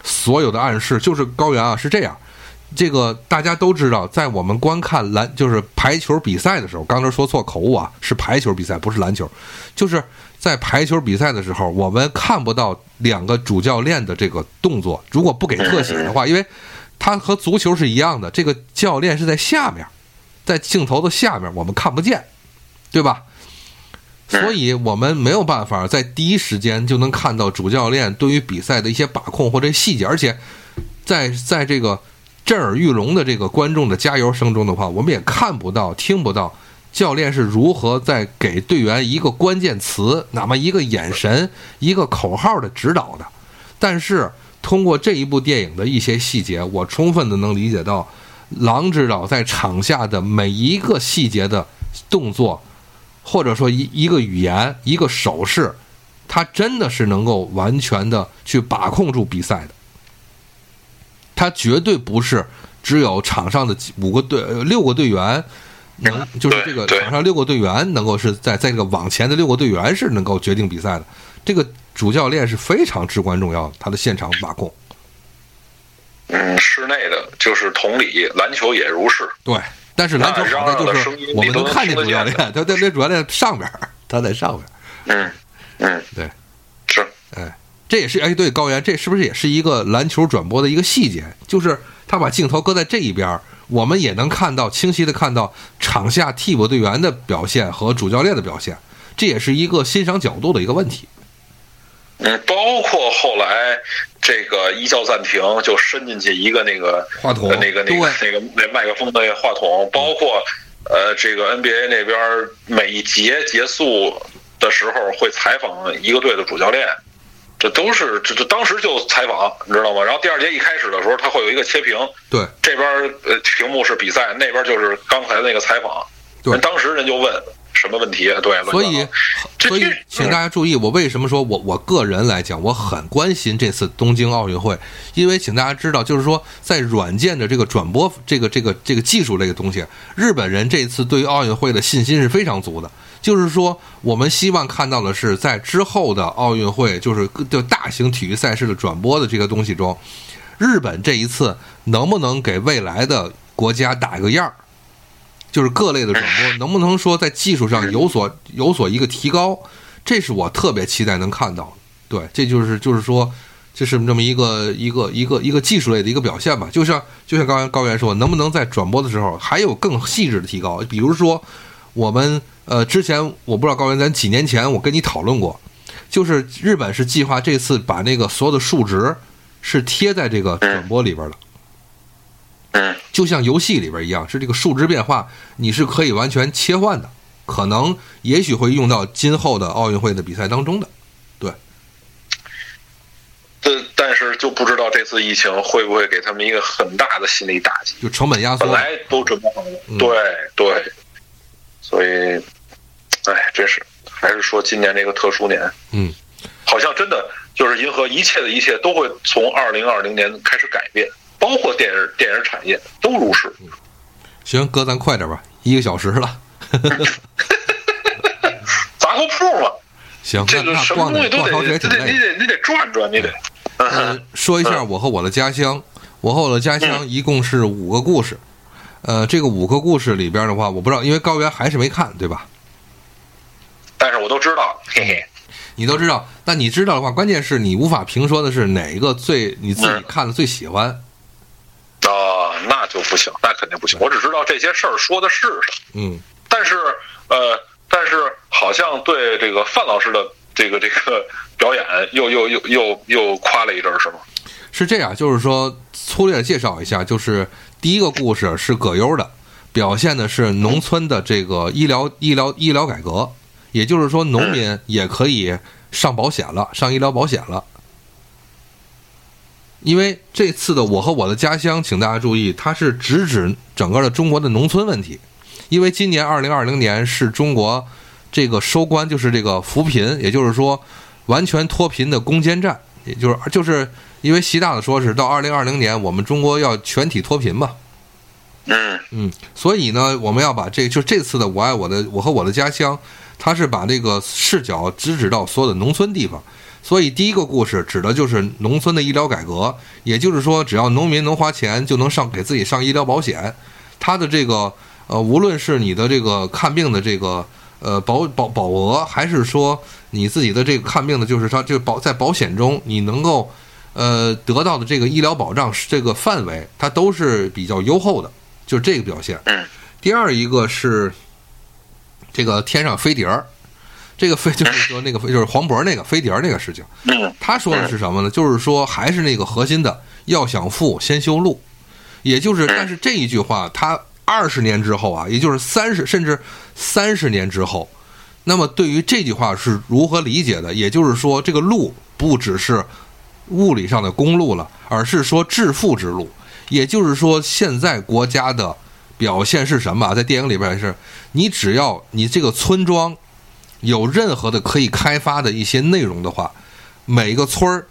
所有的暗示，就是高原啊是这样。这个大家都知道，在我们观看篮就是排球比赛的时候，刚才说错口误啊，是排球比赛，不是篮球。就是在排球比赛的时候，我们看不到两个主教练的这个动作，如果不给特写的话，因为它和足球是一样的，这个教练是在下面，在镜头的下面，我们看不见，对吧？所以我们没有办法在第一时间就能看到主教练对于比赛的一些把控或者细节，而且在在这个震耳欲聋的这个观众的加油声中的话，我们也看不到、听不到教练是如何在给队员一个关键词，哪怕一个眼神、一个口号的指导的。但是通过这一部电影的一些细节，我充分的能理解到，郎指导在场下的每一个细节的动作，或者说一一个语言、一个手势，他真的是能够完全的去把控住比赛的。他绝对不是只有场上的五个队、呃六个队员能，就是这个场上六个队员能够是在在这个网前的六个队员是能够决定比赛的。这个主教练是非常至关重要的，他的现场把控。嗯，室内的就是同理，篮球也如是。对，但是篮球好在就那嚷嚷的声是我们能看见主教练，他在那主教练上边，他在上边。嗯嗯，对，是，哎，这也是哎，对高原，这是不是也是一个篮球转播的一个细节？就是他把镜头搁在这一边，我们也能看到清晰的看到场下替补队员的表现和主教练的表现，这也是一个欣赏角度的一个问题。嗯，包括后来这个一叫暂停，就伸进去一个那个话筒呃那个那个那个那麦克风的话筒，包括呃这个 NBA 那边每一节结束的时候会采访一个队的主教练。这都是这这当时就采访，你知道吗？然后第二节一开始的时候，他会有一个切屏，对这边呃屏幕是比赛，那边就是刚才那个采访。对当时人就问什么问题？对，所以所以请大家注意，我为什么说我我个人来讲，我很关心这次东京奥运会，因为请大家知道，就是说在软件的这个转播这个这个这个技术这个东西，日本人这次对于奥运会的信心是非常足的。就是说，我们希望看到的是，在之后的奥运会，就是各就大型体育赛事的转播的这个东西中，日本这一次能不能给未来的国家打一个样儿？就是各类的转播 能不能说在技术上有所有所一个提高？这是我特别期待能看到的。对，这就是就是说，这是这么一个一个一个一个技术类的一个表现吧。就像就像刚才高原说，能不能在转播的时候还有更细致的提高？比如说，我们呃之前我不知道高原，咱几年前我跟你讨论过，就是日本是计划这次把那个所有的数值是贴在这个转播里边的。嗯就像游戏里边一样，是这个数值变化，你是可以完全切换的，可能也许会用到今后的奥运会的比赛当中的。对。但但是就不知道这次疫情会不会给他们一个很大的心理打击。就成本压缩。本，来都准备好了，嗯。对对，所以，哎，真是还是说今年这个特殊年，嗯，好像真的就是银河一切的一切都会从二零二零年开始改变，包括电影电影产业都如是。行，哥，咱快点吧，一个小时了。砸个铺嘛，行，这个什么东西都得，也挺累得你。得你得转转，你得。呃，说一下我和我的家乡，我和我的家乡一共是五个故事。呃，这个五个故事里边的话，我不知道，因为高原还是没看，对吧？但是我都知道，嘿嘿。你都知道，那你知道的话，关键是你无法评说的是哪一个最你自己嗯看的最喜欢。啊，那就不行，那肯定不行。我只知道这些事儿说的是什么。嗯，但是呃，但是好像对这个范老师的这个这个表演又又又又又夸了一阵儿，是吗？是这样，就是说粗略地介绍一下，就是第一个故事是葛优的，表现的是农村的这个医疗医疗医疗改革，也就是说农民也可以上保险了，上医疗保险了。因为这次的我和我的家乡，请大家注意，它是直指整个的中国的农村问题。因为今年二零二零年是中国这个收官，就是这个扶贫，也就是说完全脱贫的攻坚战，也就是就是因为习大大说是到二零二零年我们中国要全体脱贫嘛，嗯嗯，所以呢，我们要把这就这次的我爱我的我和我的家乡，它是把这个视角直指到所有的农村地方。所以第一个故事指的就是农村的医疗改革，也就是说，只要农民能花钱，就能上给自己上医疗保险。它的这个呃，无论是你的这个看病的这个呃保保保额，还是说你自己的这个看病的，就是它就保在保险中你能够呃得到的这个医疗保障这个范围，它都是比较优厚的，就是这个表现。嗯第二一个是这个天上飞碟儿，这个飞就是说那个飞就是黄渤那个飞碟儿那个事情。嗯他说的是什么呢？就是说还是那个核心的，要想富先修路，也就是但是这一句话，他二十年之后啊，也就是三十甚至三十年之后，那么对于这句话是如何理解的？也就是说，这个路不只是物理上的公路了，而是说致富之路。也就是说，现在国家的表现是什么？在电影里边也是，你只要你这个村庄有任何的可以开发的一些内容的话，每个村儿，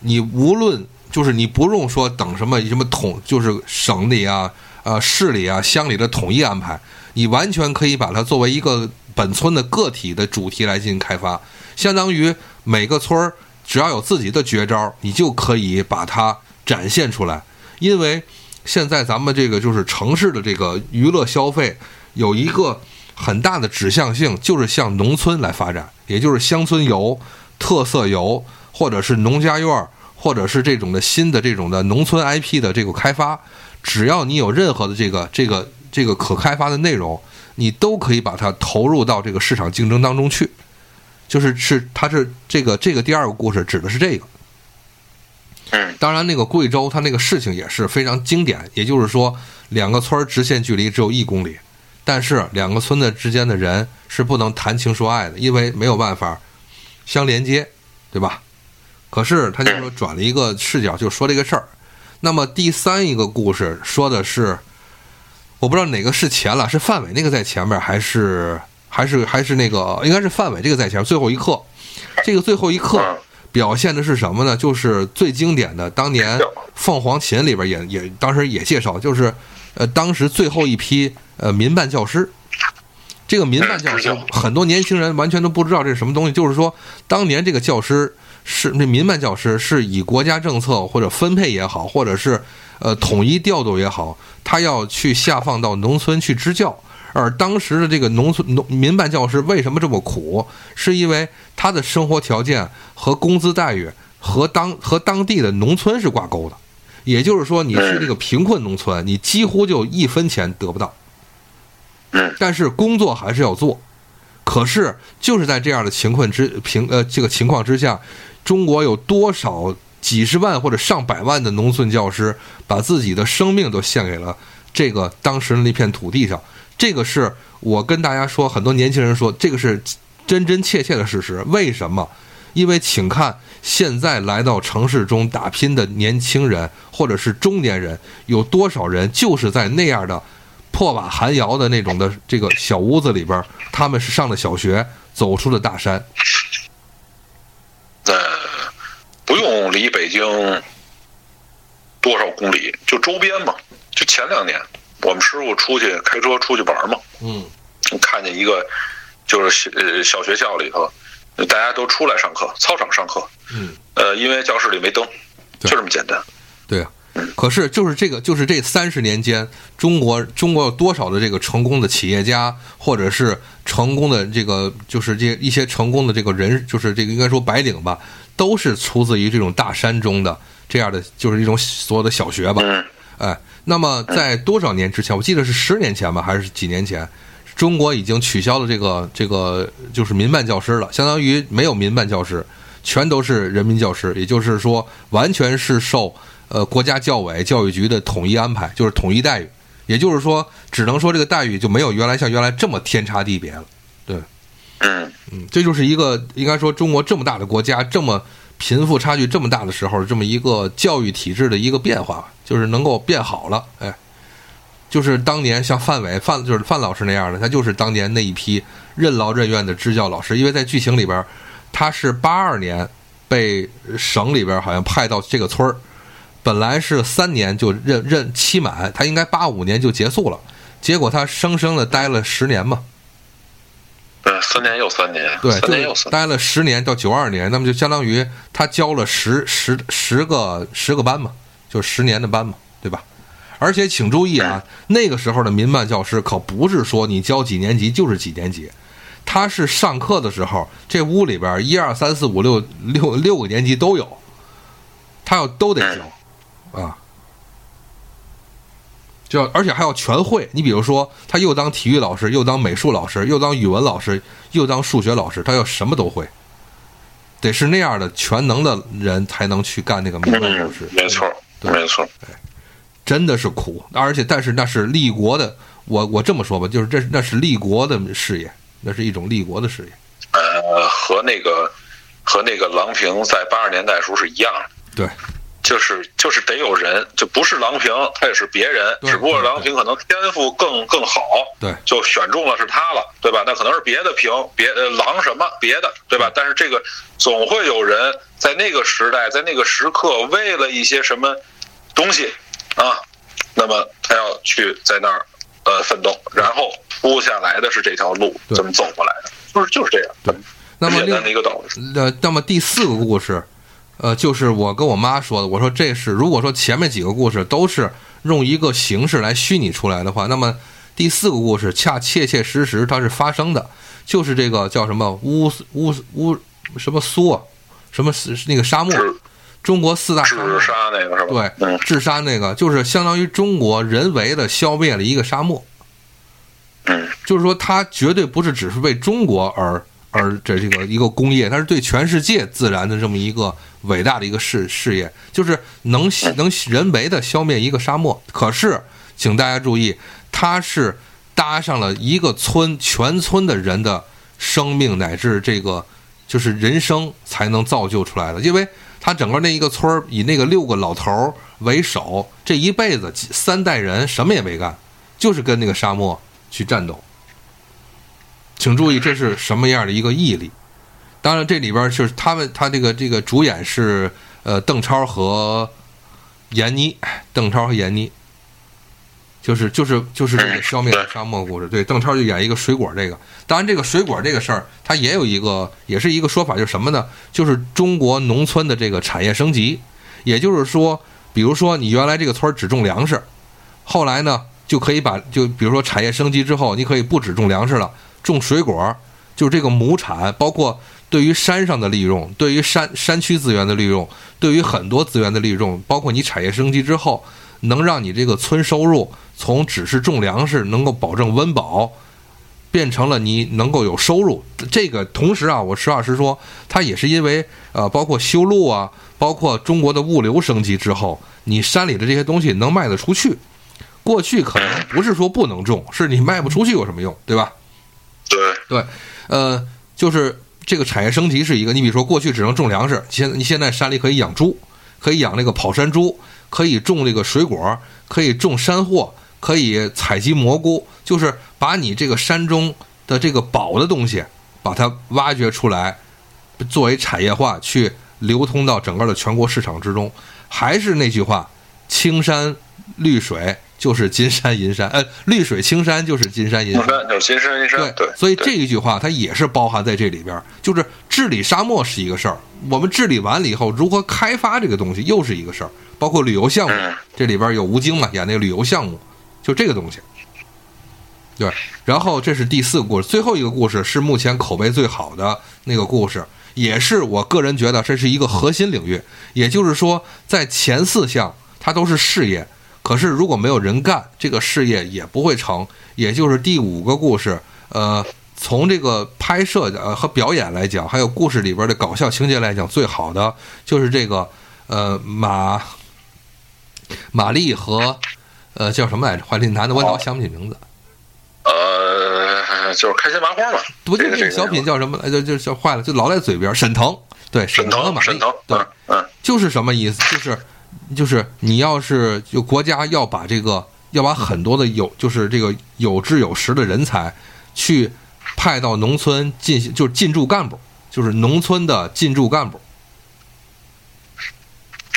你无论就是你不用说等什么什么统，就是省里啊、呃市里啊、乡里的统一安排，你完全可以把它作为一个本村的个体的主题来进行开发，相当于每个村儿只要有自己的绝招，你就可以把它展现出来，因为。现在咱们这个就是城市的这个娱乐消费有一个很大的指向性，就是向农村来发展，也就是乡村游、特色游，或者是农家院，或者是这种的新的这种的农村 IP 的这个开发。只要你有任何的这个这个这个可开发的内容，你都可以把它投入到这个市场竞争当中去。就是是它是这个这个第二个故事指的是这个。当然，那个贵州，它那个事情也是非常经典。也就是说，两个村直线距离只有一公里，但是两个村子之间的人是不能谈情说爱的，因为没有办法相连接，对吧？可是他就说转了一个视角，就说这个事儿。那么第三一个故事说的是，我不知道哪个是前了，是范伟那个在前面，还是还是还是那个应该是范伟这个在前。最后一刻，这个最后一刻。表现的是什么呢？就是最经典的，当年《凤凰琴》里边也也当时也介绍，就是呃，当时最后一批呃民办教师，这个民办教师很多年轻人完全都不知道这是什么东西。就是说，当年这个教师是那民办教师是以国家政策或者分配也好，或者是呃统一调度也好，他要去下放到农村去支教。而当时的这个农村农民办教师为什么这么苦？是因为他的生活条件和工资待遇和当和当地的农村是挂钩的，也就是说，你是这个贫困农村，你几乎就一分钱得不到。但是工作还是要做。可是就是在这样的情况之平呃这个情况之下，中国有多少几十万或者上百万的农村教师把自己的生命都献给了这个当时的那片土地上？这个是我跟大家说，很多年轻人说这个是真真切切的事实。为什么？因为请看现在来到城市中打拼的年轻人或者是中年人，有多少人就是在那样的破瓦寒窑的那种的这个小屋子里边，他们是上了小学，走出了大山。呃，不用离北京多少公里，就周边嘛，就前两年。我们师傅出去开车出去玩嘛，嗯，看见一个就是呃小学校里头，大家都出来上课，操场上课，嗯，呃，因为教室里没灯，就这么简单。对啊，可是就是这个，就是这三十年间，中国中国有多少的这个成功的企业家，或者是成功的这个，就是这一些成功的这个人，就是这个应该说白领吧，都是出自于这种大山中的这样的，就是一种所有的小学吧，哎。那么，在多少年之前？我记得是十年前吧，还是几年前？中国已经取消了这个这个就是民办教师了，相当于没有民办教师，全都是人民教师。也就是说，完全是受呃国家教委教育局的统一安排，就是统一待遇。也就是说，只能说这个待遇就没有原来像原来这么天差地别了。对，嗯嗯，这就是一个应该说中国这么大的国家这么。贫富差距这么大的时候，这么一个教育体制的一个变化，就是能够变好了。哎，就是当年像范伟范就是范老师那样的，他就是当年那一批任劳任怨的支教老师。因为在剧情里边，他是八二年被省里边好像派到这个村儿，本来是三年就任任期满，他应该八五年就结束了，结果他生生的待了十年嘛。对，三年又三年，对，三年又，待了十年到九二年，那么就相当于他教了十十十个十个班嘛，就十年的班嘛，对吧？而且请注意啊，那个时候的民办教师可不是说你教几年级就是几年级，他是上课的时候，这屋里边一二三四五六六六个年级都有，他要都得教啊。就而且还要全会，你比如说，他又当体育老师，又当美术老师，又当语文老师，又当数学老师，他要什么都会，得是那样的全能的人才能去干那个民办教师。没错，没错，哎，真的是苦，而且但是那是立国的，我我这么说吧，就是这那是立国的事业，那是一种立国的事业。呃，和那个和那个郎平在八十年代时候是一样的。对，就是就是得有人，就不是郎平，他也是别人，只不过郎平可能天赋更更好，对就选中了是他了，对吧？那可能是别的平，别呃郎什么别的，对吧？但是这个总会有人在那个时代，在那个时刻，为了一些什么东西啊，那么他要去在那儿呃奋斗，然后铺下来的是这条路，对这么走过来的，就是就是这样，对那么简另一个道理。呃，那么第四个故事，呃，就是我跟我妈说的。我说这是如果说前面几个故事都是用一个形式来虚拟出来的话，那么第四个故事恰切切实实它是发生的，就是这个叫什么乌乌乌什么苏啊，什么是那个沙漠，是中国四大治。沙那个是吧？对，嗯，治沙那个就是相当于中国人为的消灭了一个沙漠，嗯，就是说它绝对不是只是为中国而而这这个一个工业，它是对全世界自然的这么一个伟大的一个事事业，就是能能人为的消灭一个沙漠。可是，请大家注意，它是搭上了一个村全村的人的生命乃至这个就是人生才能造就出来的，因为他整个那一个村儿以那个六个老头为首，这一辈子三代人什么也没干，就是跟那个沙漠去战斗。请注意，这是什么样的一个毅力？当然，这里边就是他们，他这个这个主演是呃邓超和闫妮，邓超和闫妮，就是就是就是这个消灭沙漠故事。对，邓超就演一个水果这个。当然，这个水果这个事儿，它也有一个也是一个说法，就是什么呢？就是中国农村的这个产业升级。也就是说，比如说你原来这个村儿只种粮食，后来呢就可以把就比如说产业升级之后，你可以不只种粮食了，种水果，就是这个亩产，包括对于山上的利用，对于山山区资源的利用，对于很多资源的利用，包括你产业升级之后，能让你这个村收入从只是种粮食能够保证温饱，变成了你能够有收入。这个同时啊，我实话实说，它也是因为呃，包括修路啊，包括中国的物流升级之后，你山里的这些东西能卖得出去。过去可能不是说不能种，是你卖不出去有什么用，对吧？对，对，呃，就是这个产业升级是一个，你比如说过去只能种粮食，现你现在山里可以养猪，可以养那个跑山猪，可以种这个水果，可以种山货，可以采集蘑菇，就是把你这个山中的这个宝的东西，把它挖掘出来，作为产业化去流通到整个的全国市场之中。还是那句话，青山绿水就是金山银山，呃，绿水青山就是金山银山。山就是金山银山，对，所以这一句话它也是包含在这里边儿，就是治理沙漠是一个事儿，我们治理完了以后，如何开发这个东西又是一个事儿，包括旅游项目，嗯这里边有吴京嘛演那个旅游项目，就这个东西。对，然后这是第四个故事，最后一个故事是目前口碑最好的那个故事，也是我个人觉得这是一个核心领域，也就是说，在前四项它都是事业，可是如果没有人干，这个事业也不会成。也就是第五个故事，呃，从这个拍摄的呃和表演来讲，还有故事里边的搞笑情节来讲，最好的就是这个呃马玛丽和呃叫什么来着？怀林男的，我老想不起名字。呃，就是开心麻花嘛，不就那个小品叫什么来着？就就坏了，就老在嘴边。沈腾，对，沈腾，和马丽沈腾，，对，嗯嗯就是什么意思？就是就是你要是就国家要把这个要把很多的有就是这个有志有识的人才去派到农村进行就是进驻干部，就是农村的进驻干部。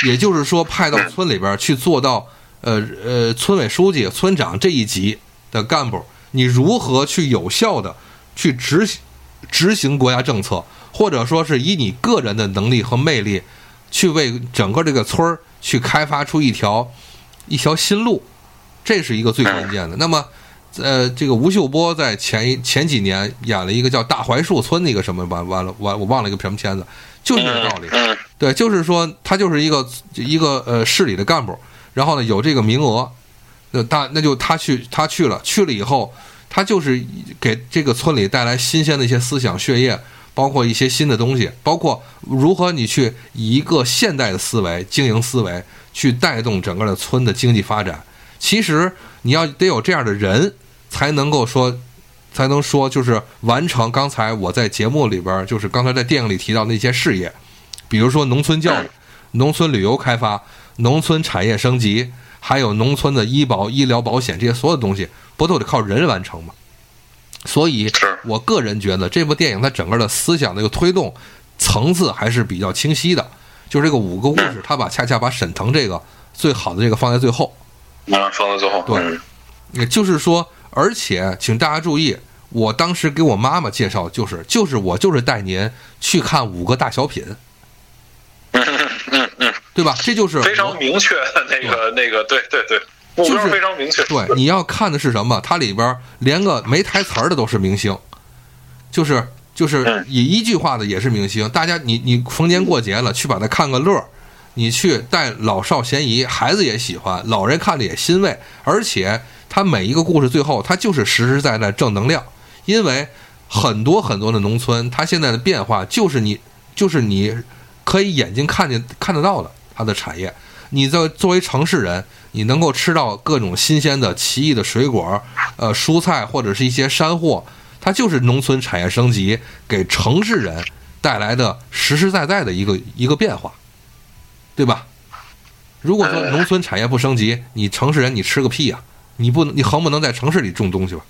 也就是说，派到村里边去做到呃呃村委书记、村长这一级的干部，你如何去有效的去执行执行国家政策，或者说是以你个人的能力和魅力，去为整个这个村儿去开发出一条一条新路，这是一个最关键的。那么，呃，这个吴秀波在前一前几年演了一个叫《大槐树村》的一个什么完完了完我忘了一个什么片子，就是这个道理。嗯对，就是说他就是一个一个呃市里的干部，然后呢有这个名额，那他那就他去他去了，去了以后，他就是给这个村里带来新鲜的一些思想血液，包括一些新的东西，包括如何你去以一个现代的思维、经营思维去带动整个的村的经济发展。其实你要得有这样的人，才能够说，才能说就是完成刚才我在节目里边，就是刚才在电影里提到那些事业。比如说农村教育、农村旅游开发，农村产业升级，还有农村的医保、医疗保险这些所有东西，不都得靠人完成吗？所以，我个人觉得这部电影它整个的思想的一个推动层次还是比较清晰的。就是这个五个故事，他把恰恰把沈腾这个最好的这个放在最后。啊，放在最后。对，也就是说，而且请大家注意，我当时给我妈妈介绍，就是就是我就是带您去看五个大小品。嗯嗯嗯，对吧？这就是非常明确的那个那个，对对对，目标非常明确。对，你要看的是什么？它里边连个没台词儿的都是明星，就是就是以一句话的也是明星。大家你你逢年过节了去把它看个乐儿。你去带老少咸宜，孩子也喜欢，老人看着也欣慰，而且它每一个故事最后，它就是实实在在正能量。因为很多很多的农村，它现在的变化就是你，就是你可以眼睛看见看得到的它的产业。你在作为城市人，你能够吃到各种新鲜的奇异的水果，呃，蔬菜或者是一些山货，它就是农村产业升级给城市人带来的实实在在的一个一个变化。对吧？如果说农村产业不升级，你城市人你吃个屁呀！你不能，你横不能在城市里种东西吧？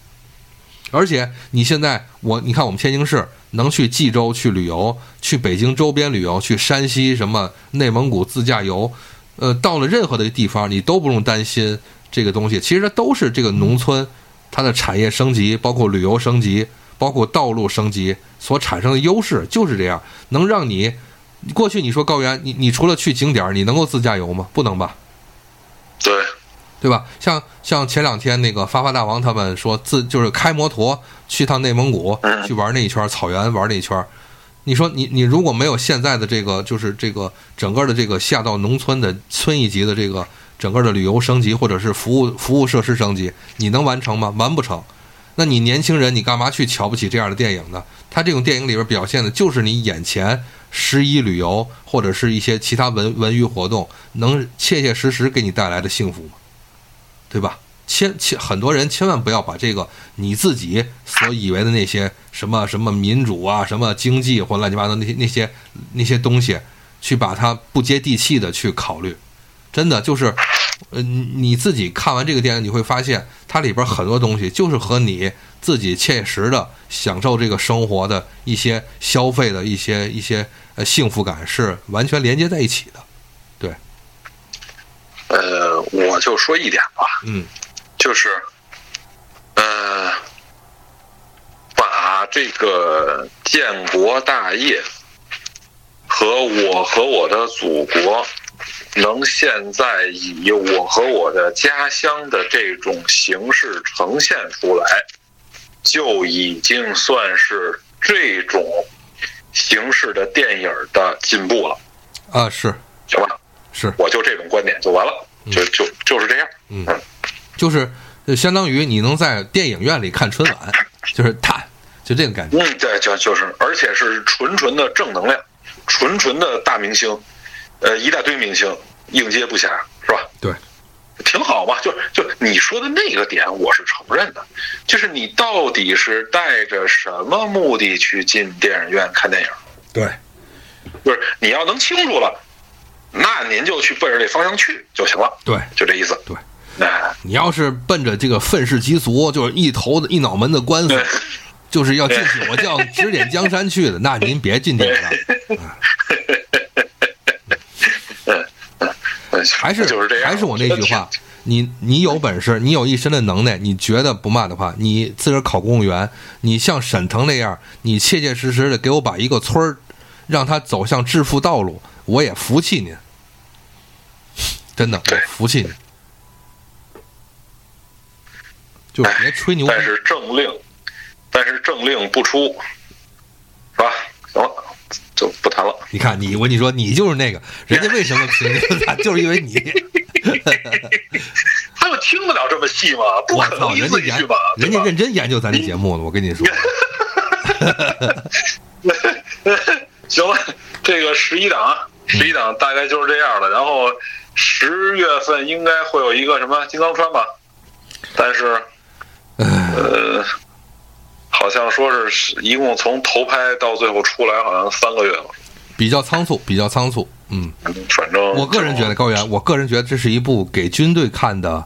而且你现在，我你看我们天津市能去冀州去旅游，去北京周边旅游，去山西什么内蒙古自驾游，呃，到了任何的地方，你都不用担心这个东西。其实它都是这个农村它的产业升级，包括旅游升级，包括道路升级所产生的优势，就是这样，能让你。过去你说高原，你你除了去景点，你能够自驾游吗？不能吧？对，对吧？像像前两天那个发发大王他们说自就是开摩托去趟内蒙古去玩那一圈草原玩那一圈，你说你你如果没有现在的这个就是这个整个的这个下到农村的村一级的这个整个的旅游升级或者是服务服务设施升级，你能完成吗？完不成。那你年轻人你干嘛去瞧不起这样的电影呢？他这种电影里边表现的就是你眼前。十一旅游或者是一些其他文文娱活动，能切切实实给你带来的幸福吗？对吧？千千很多人千万不要把这个你自己所以为的那些什么什么民主啊、什么经济或乱七八糟那些那些那些东西，去把它不接地气的去考虑。真的就是，呃，你自己看完这个电影，你会发现它里边很多东西就是和你。自己切实的享受这个生活的一些消费的一些一些呃幸福感是完全连接在一起的，对。呃，我就说一点吧，嗯，就是呃，把这个建国大业和我和我的祖国能现在以我和我的家乡的这种形式呈现出来。就已经算是这种形式的电影的进步了，啊，是，行吧，是，我就这种观点就完了，就就就是这样，嗯，就是相当于你能在电影院里看春晚，就是他，就这个感觉，嗯，对，就就是，而且是纯纯的正能量，纯纯的大明星，呃，一大堆明星应接不暇，是吧？对。挺好嘛，就就你说的那个点，我是承认的。就是你到底是带着什么目的去进电影院看电影？对，就是你要能清楚了，那您就去奔着这方向去就行了。对，就这意思。对，那 你要是奔着这个愤世嫉俗，就是一头的一脑门的官司，就是要进去我就要指点江山去的，那您别进电影院。还是就是这样，还是我那句话，你你有本事，你有一身的能耐，你觉得不嘛的话，你自个儿考公务员，你像沈腾那样，你切切实实的给我把一个村儿，让他走向致富道路，我也服气您，真的，我服气您，就别吹牛。但是政令，但是政令不出，是吧？行了。就不谈了。你看，你我跟你说，你就是那个人家为什么评他，就是因为你。他们听得了这么细吗？不可能人家研，人家认真研究咱这节目呢。我跟你说。行了，这个十一档，十一档大概就是这样了。然后十月份应该会有一个什么金刚川吧？但是，呃。好像说是一共从头拍到最后出来，好像三个月了。比较仓促，比较仓促。嗯，反正我个人觉得高原，我个人觉得这是一部给军队看的，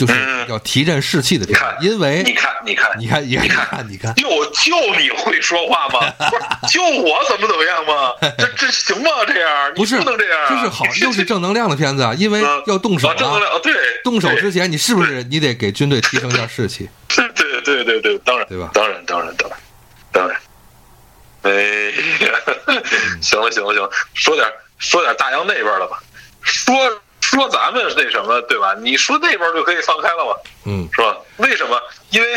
就是嗯要提振士气的片你看，因为你看，你看，你看，你你看看，你看，就就你会说话吗？不是，就我怎么怎么样吗？这这行吗？这样不是不能这样。啊，这是好，又是正能量的片子啊，因为嗯要动手啊，正能啊，量，对，动手之前你是不是你得给军队提升一下士气？对对对对对，当然，对吧？当然，当然，当然，当然。哎呀，行了行了行了，说点说点大洋那边的吧，说说咱们那什么对吧？你说那边就可以放开了嘛，嗯，是吧？为什么？因为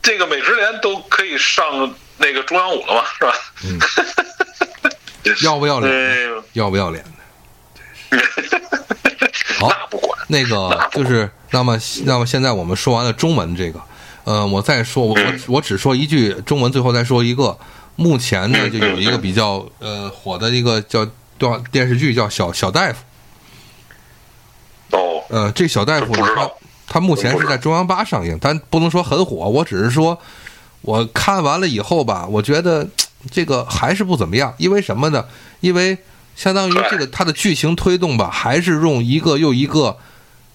这个美职联都可以上那个中央五了嘛，是吧？嗯要不要脸要不要脸呢？好那不管，那个就是，那么那么现在我们说完了中文这个，呃，我再说，我我嗯我只说一句中文，最后再说一个。目前呢，嗯就有一个比较呃火的一个叫多少电视剧叫小小大夫，哦，呃，这小大夫呢，他他目前是在中央八上映，但不能说很火。我只是说，我看完了以后吧，我觉得这个还是不怎么样。因为什么呢？因为相当于这个它的剧情推动吧，还是用一个又一个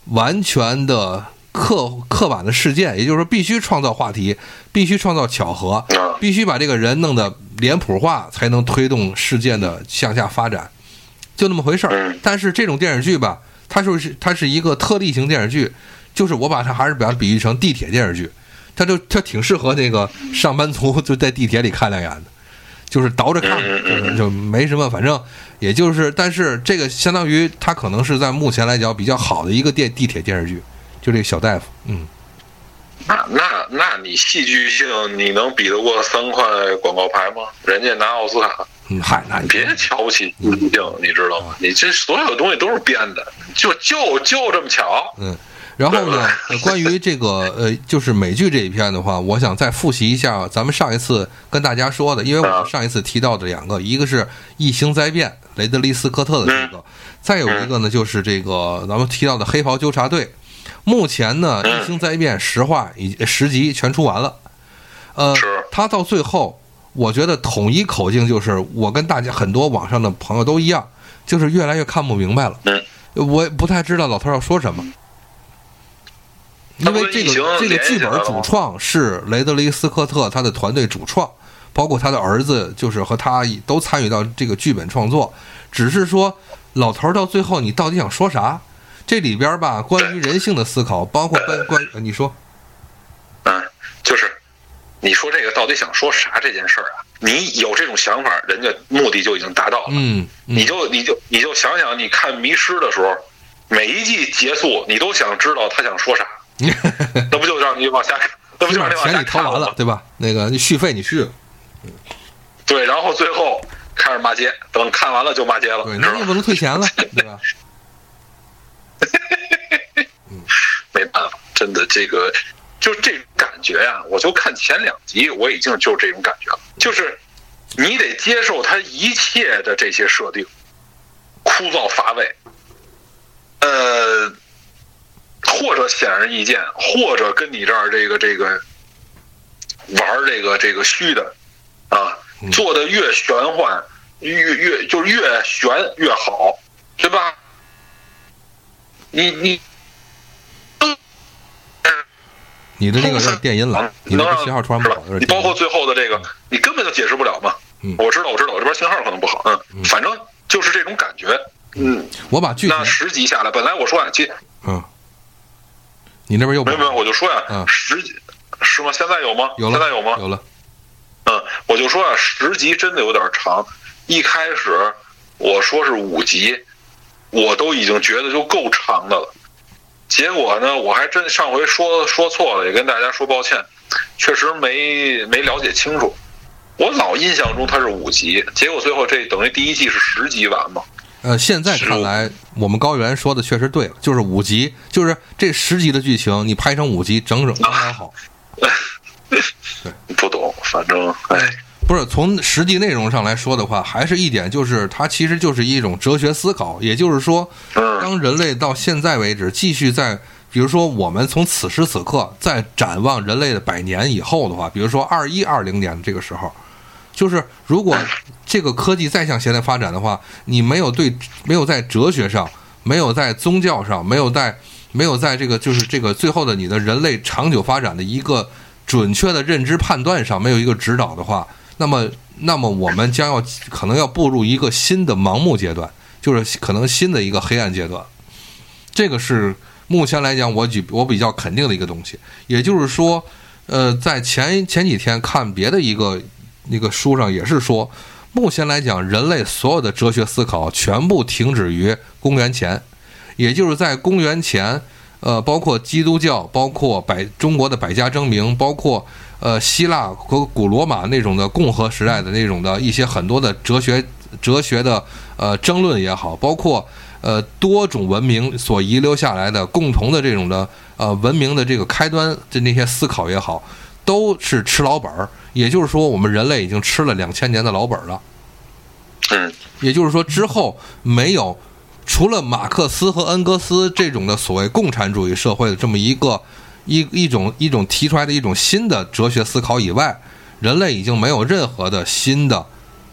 完全的刻刻板的事件，也就是说，必须创造话题，必须创造巧合，啊，必须把这个人弄得脸谱化，才能推动事件的向下发展，就那么回事儿嗯。但是这种电视剧吧，它就是它是一个特例型电视剧，就是我把它还是把它比喻成地铁电视剧，它就它挺适合那个上班族就在地铁里看两眼的，就是倒着看，就是就没什么，反正也就是，但是这个相当于它可能是在目前来讲比较好的一个电地铁电视剧，就这个小大夫，嗯。那那那你戏剧性，你能比得过三块广告牌吗？人家拿奥斯卡，嗯，嗨，那你别瞧不起戏剧性，你知道吗？你这所有东西都是编的，就就就这么巧。嗯，然后呢，呃 关于这个呃，就是美剧这一篇的话，我想再复习一下咱们上一次跟大家说的，因为我们上一次提到的两个，一个是《异星灾变》雷德利·斯科特的这个，再有一个呢就是这个咱们提到的《黑袍纠察队》。目前呢，《异星灾变》实话已十集全出完了，呃是，它到最后，我觉得统一口径就是，我跟大家很多网上的朋友都一样，就是越来越看不明白了。嗯，我也不太知道老头要说什么。因为这个这个剧本主创是雷德利·斯科特他的团队主创，包括他的儿子，就是和他都参与到这个剧本创作。只是说，老头到最后你到底想说啥？这里边吧，关于人性的思考，包括关关呃你说，嗯，就是你说这个到底想说啥这件事儿啊？你有这种想法，人家目的就已经达到了。嗯，嗯你就你就你就想想，你看《迷失》的时候，每一季结束，你都想知道他想说啥，那不就让你往下看？那不就让你往下看完了，？对吧？那个你续费你续，对，然后最后开始骂街，等看完了就骂街了？那你也不能退钱了，对吧？没办法，真的这个就这种感觉呀、我就看前两集，我已经就这种感觉了，就是你得接受他一切的这些设定，枯燥乏味，呃，或者显而易见，或者跟你这儿这个这个玩这个这个虚的啊，做的越玄幻，越越就是越玄越好，对吧？你你你的这个有点电音了，你那能让信号突然不是吧好，有？点你包括。最后的这个，你根本就解释不了嘛。嗯我知道，我知道，我这边信号可能不好，嗯，反正就是这种感觉。嗯，我把那，十集下来，本来我说啊，接嗯，你那边又没有没有，我就说呀、嗯十集是吗？现在有吗？有了，现在有吗？有了，嗯，我就说啊，十集真的有点长。一开始我说是五集，我都已经觉得就够长的了。结果呢，我还真上回说说错了，也跟大家说抱歉，确实没没了解清楚。我老印象中它是五集，结果最后这等于第一季是十集完嘛？呃，现在看来，我们高原说的确实对了，就是五集，就是这十集的剧情，你拍成五集，整整 刚刚好。不懂，反正哎，不是从实际内容上来说的话，还是一点就是它其实就是一种哲学思考，也就是说，嗯。当人类到现在为止继续在，比如说我们从此时此刻在展望人类的百年以后的话，比如说二一二零年这个时候，就是如果这个科技再向现在发展的话，你没有对没有在哲学上，没有在宗教上，没有在没有在这个就是这个最后的你的人类长久发展的一个准确的认知判断上没有一个指导的话，那么那么我们将要可能要步入一个新的盲目阶段，就是可能新的一个黑暗阶段。这个是目前来讲我举我比较肯定的一个东西。也就是说，呃，在前前几天看别的一个那个书上也是说，目前来讲人类所有的哲学思考全部停止于公元前，也就是在公元前，呃，包括基督教，包括百中国的百家争鸣，包括呃希腊和古罗马那种的共和时代的那种的一些很多的哲学哲学的呃争论也好，包括呃多种文明所遗留下来的共同的这种的呃文明的这个开端的那些思考也好，都是吃老本儿。也就是说，我们人类已经吃了两千年的老本儿了。嗯也就是说，之后没有除了马克思和恩格斯这种的所谓共产主义社会的这么一个一一种一种提出来的一种新的哲学思考以外，人类已经没有任何的新的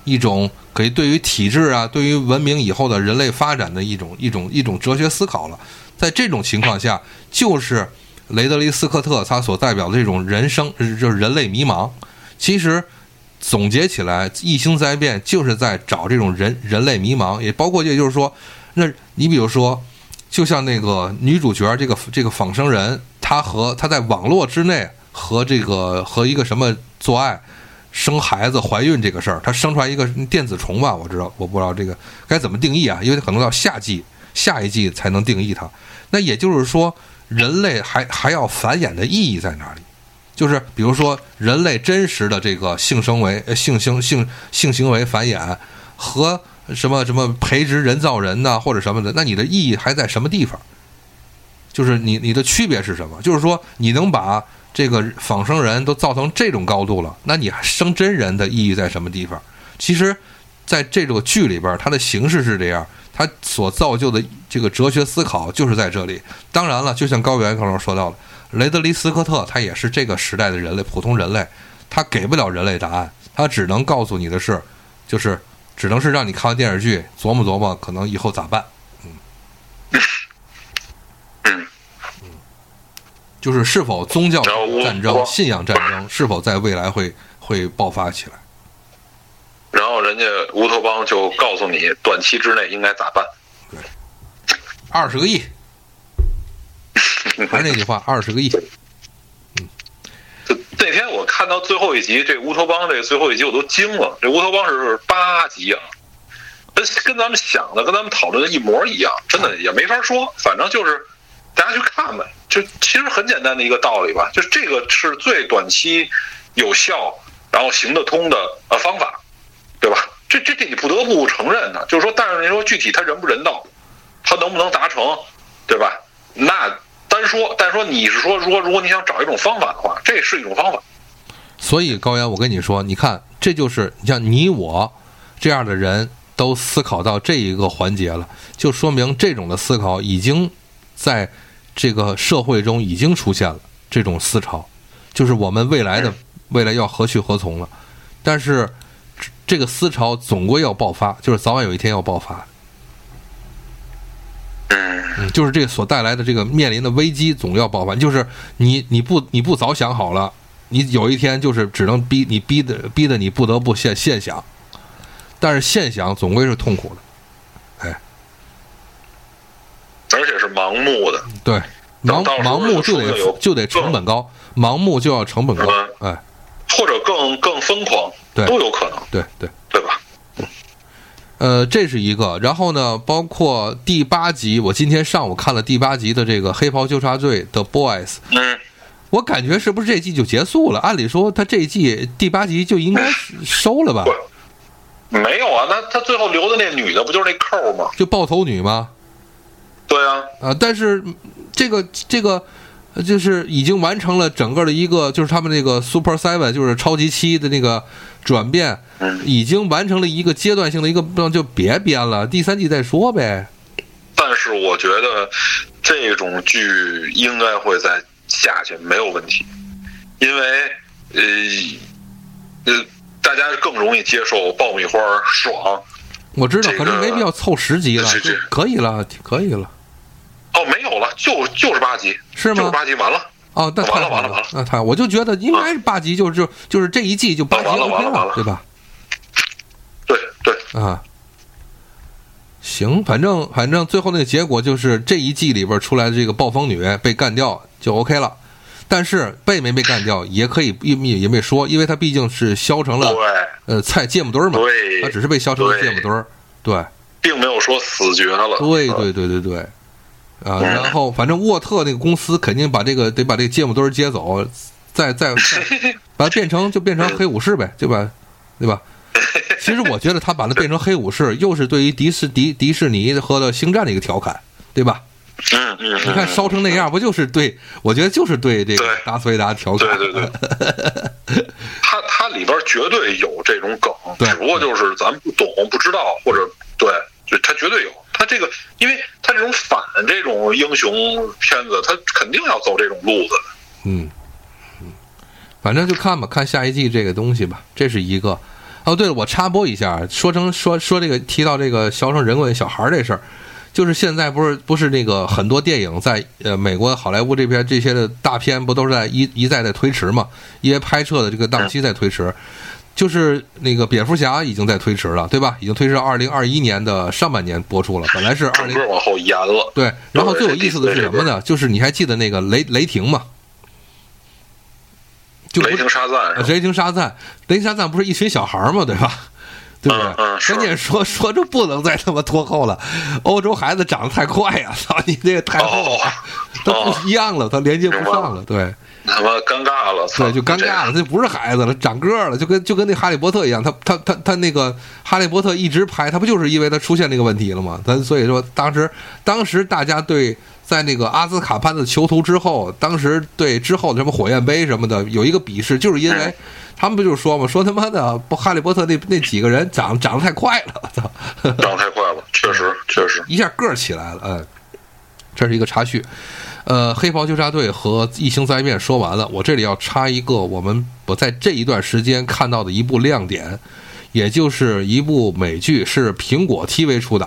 一种可以对于体制啊，对于文明以后的人类发展的一种一种一种哲学思考了。在这种情况下，就是雷德利·斯科特他所代表的这种人生，就是人类迷茫。其实总结起来，异星灾变就是在找这种人人类迷茫，也包括也就是说，那你比如说，就像那个女主角这个这个仿生人，他和他在网络之内和这个和一个什么做爱、生孩子、怀孕这个事儿，她生出来一个电子虫吧，我知道，我不知道这个该怎么定义啊，因为可能到下季下一季才能定义它。那也就是说，人类还 还要繁衍的意义在哪里？就是比如说，人类真实的这个性生为、呃性行性性行为繁衍和什么什么培植人造人呐、或者什么的，那你的意义还在什么地方？就是你你的区别是什么？就是说，你能把这个仿生人都造成这种高度了，那你生真人的意义在什么地方？其实，在这个剧里边，它的形式是这样，它所造就的这个哲学思考就是在这里。当然了，就像高原刚刚说到了。雷德利·斯科特他也是这个时代的人类，普通人类，他给不了人类答案，他只能告诉你的是，就是只能是让你看完电视剧琢磨琢磨，可能以后咋办，嗯，嗯，就是是否宗教战争、信仰战争是否在未来会会爆发起来？然后人家乌托邦就告诉你短期之内应该咋办。对二十个亿，还是那句话，二十个亿，就那天我看到最后一集，这乌托邦这最后一集我都惊了。这乌托邦是八集啊，跟跟咱们想的、跟咱们讨论的一模一样，真的也没法说。反正就是大家去看呗，就其实很简单的一个道理吧，就是这个是最短期有效，然后行得通的呃方法，对吧？这这这你不得不承认的，就是说，但是你说具体他人不人道，他能不能达成，对吧？那单说，但说你是说，如果如果你想找一种方法的话，这是一种方法。所以高原，我跟你说，你看，这就是像你我这样的人都思考到这一个环节了，就说明这种的思考已经在这个社会中已经出现了这种思潮，就是我们未来的未来要何去何从了。但是这这个思潮总归要爆发，就是早晚有一天要爆发。嗯，嗯，就是这个所带来的这个面临的危机总要爆发，就是你你不你不早想好了，你有一天就是只能逼你逼的逼的你不得不现现想，但是现想总归是痛苦的，而且是盲目的。对，盲盲目就得就得成本高，盲目就要成本高嗯，哎，或者更更疯狂，对都有可能，对对。对吧？呃，这是一个，然后呢，包括第八集，我今天上午看了第八集的这个《黑袍纠察队》的 Boys，嗯，我感觉是不是这季就结束了？按理说，他这一季第八集就应该收了吧？没有啊，那他最后留的那女的不就是那扣吗？就爆头女吗？对啊，啊，但是嗯这个这个呃就是已经完成了整个的一个，就是他们那个 Super Seven，就是超级七的那个转变，嗯，已经完成了一个阶段性的一个，不就别编了，第三季再说呗。但是我觉得这种剧应该会再下去，没有问题，因为呃呃，大家更容易接受爆米花爽。我知道，这个可是没必要凑十集了，可以了，可以了，哦，没有了，就就是八集，是吗就是八集，完了。哦，那完了完了完了那太，我就觉得应该是八集，就是就就是这一季就八集完了 OK 完了完了对吧？对对，啊，行，反正反正最后那个结果就是这一季里边出来的这个暴风女被干掉就 OK 了，但是被没被干掉也可以也也也没说，因为她毕竟是削成了对呃菜芥末墩儿嘛，对她只是被削成了芥末墩儿，对并没有说死绝了。嗯对对对对对，啊，嗯 然后反正沃特那个公司肯定把这个得把这个芥末墩儿接走，再再再 把它变成就变成黑武士呗，对吧？对吧？其实我觉得他把它变成黑武士，又是对于迪士迪迪士尼和的星战的一个调侃，对吧？嗯嗯，你看烧成那样，不就是对？我觉得就是对这个对达斯维达调侃。对对 对，它它里边绝对有这种梗，对只不过就是咱们不懂不知道，或者对，就它绝对有。它这个，因为它这种反这种英雄片子，它肯定要走这种路子。嗯，嗯，反正就看吧，看下一季这个东西吧，这是一个。哦，对了，我插播一下，说成说说这个提到这个销成人棍小孩这事儿，就是现在不是不是那个很多电影在呃美国好莱坞这边这些的大片不都是在一一再在推迟嘛？因为拍摄的这个档期在推迟，就是那个蝙蝠侠已经在推迟了，对吧？已经推迟到二零二一年的上半年播出了，本来是二零往后延了。对，然后最有意思的是什么呢？就是你还记得那个雷雷霆吗？就雷霆沙赞？雷霆沙赞，雷霆沙赞不是一群小孩儿吗？对吧？对不对？嗯嗯是关键说说这不能再他妈拖后了，欧洲孩子长得太快呀！操你这个太后哦了，都不一样了，他连接不上了，对他妈尴尬了，操对，就尴尬了，他就不是孩子了，长个儿了，就跟就跟那哈利波特一样，他他他他那个哈利波特一直拍，他不就是因为他出现这个问题了吗？咱所以说当时当时大家对在那个阿兹卡潘的囚徒之后，当时对之后的什么火焰杯什么的有一个鄙视，就是因为他们不就是说嘛，说他妈的不哈利波特那那几个人长长得太快了，我操！长得太快了，确实确实。一下个儿起来了，嗯，这是一个插叙。呃，黑袍纠察队和异形灾变说完了，我这里要插一个我们我在这一段时间看到的一部亮点，也就是一部美剧，是苹果 TV 出的，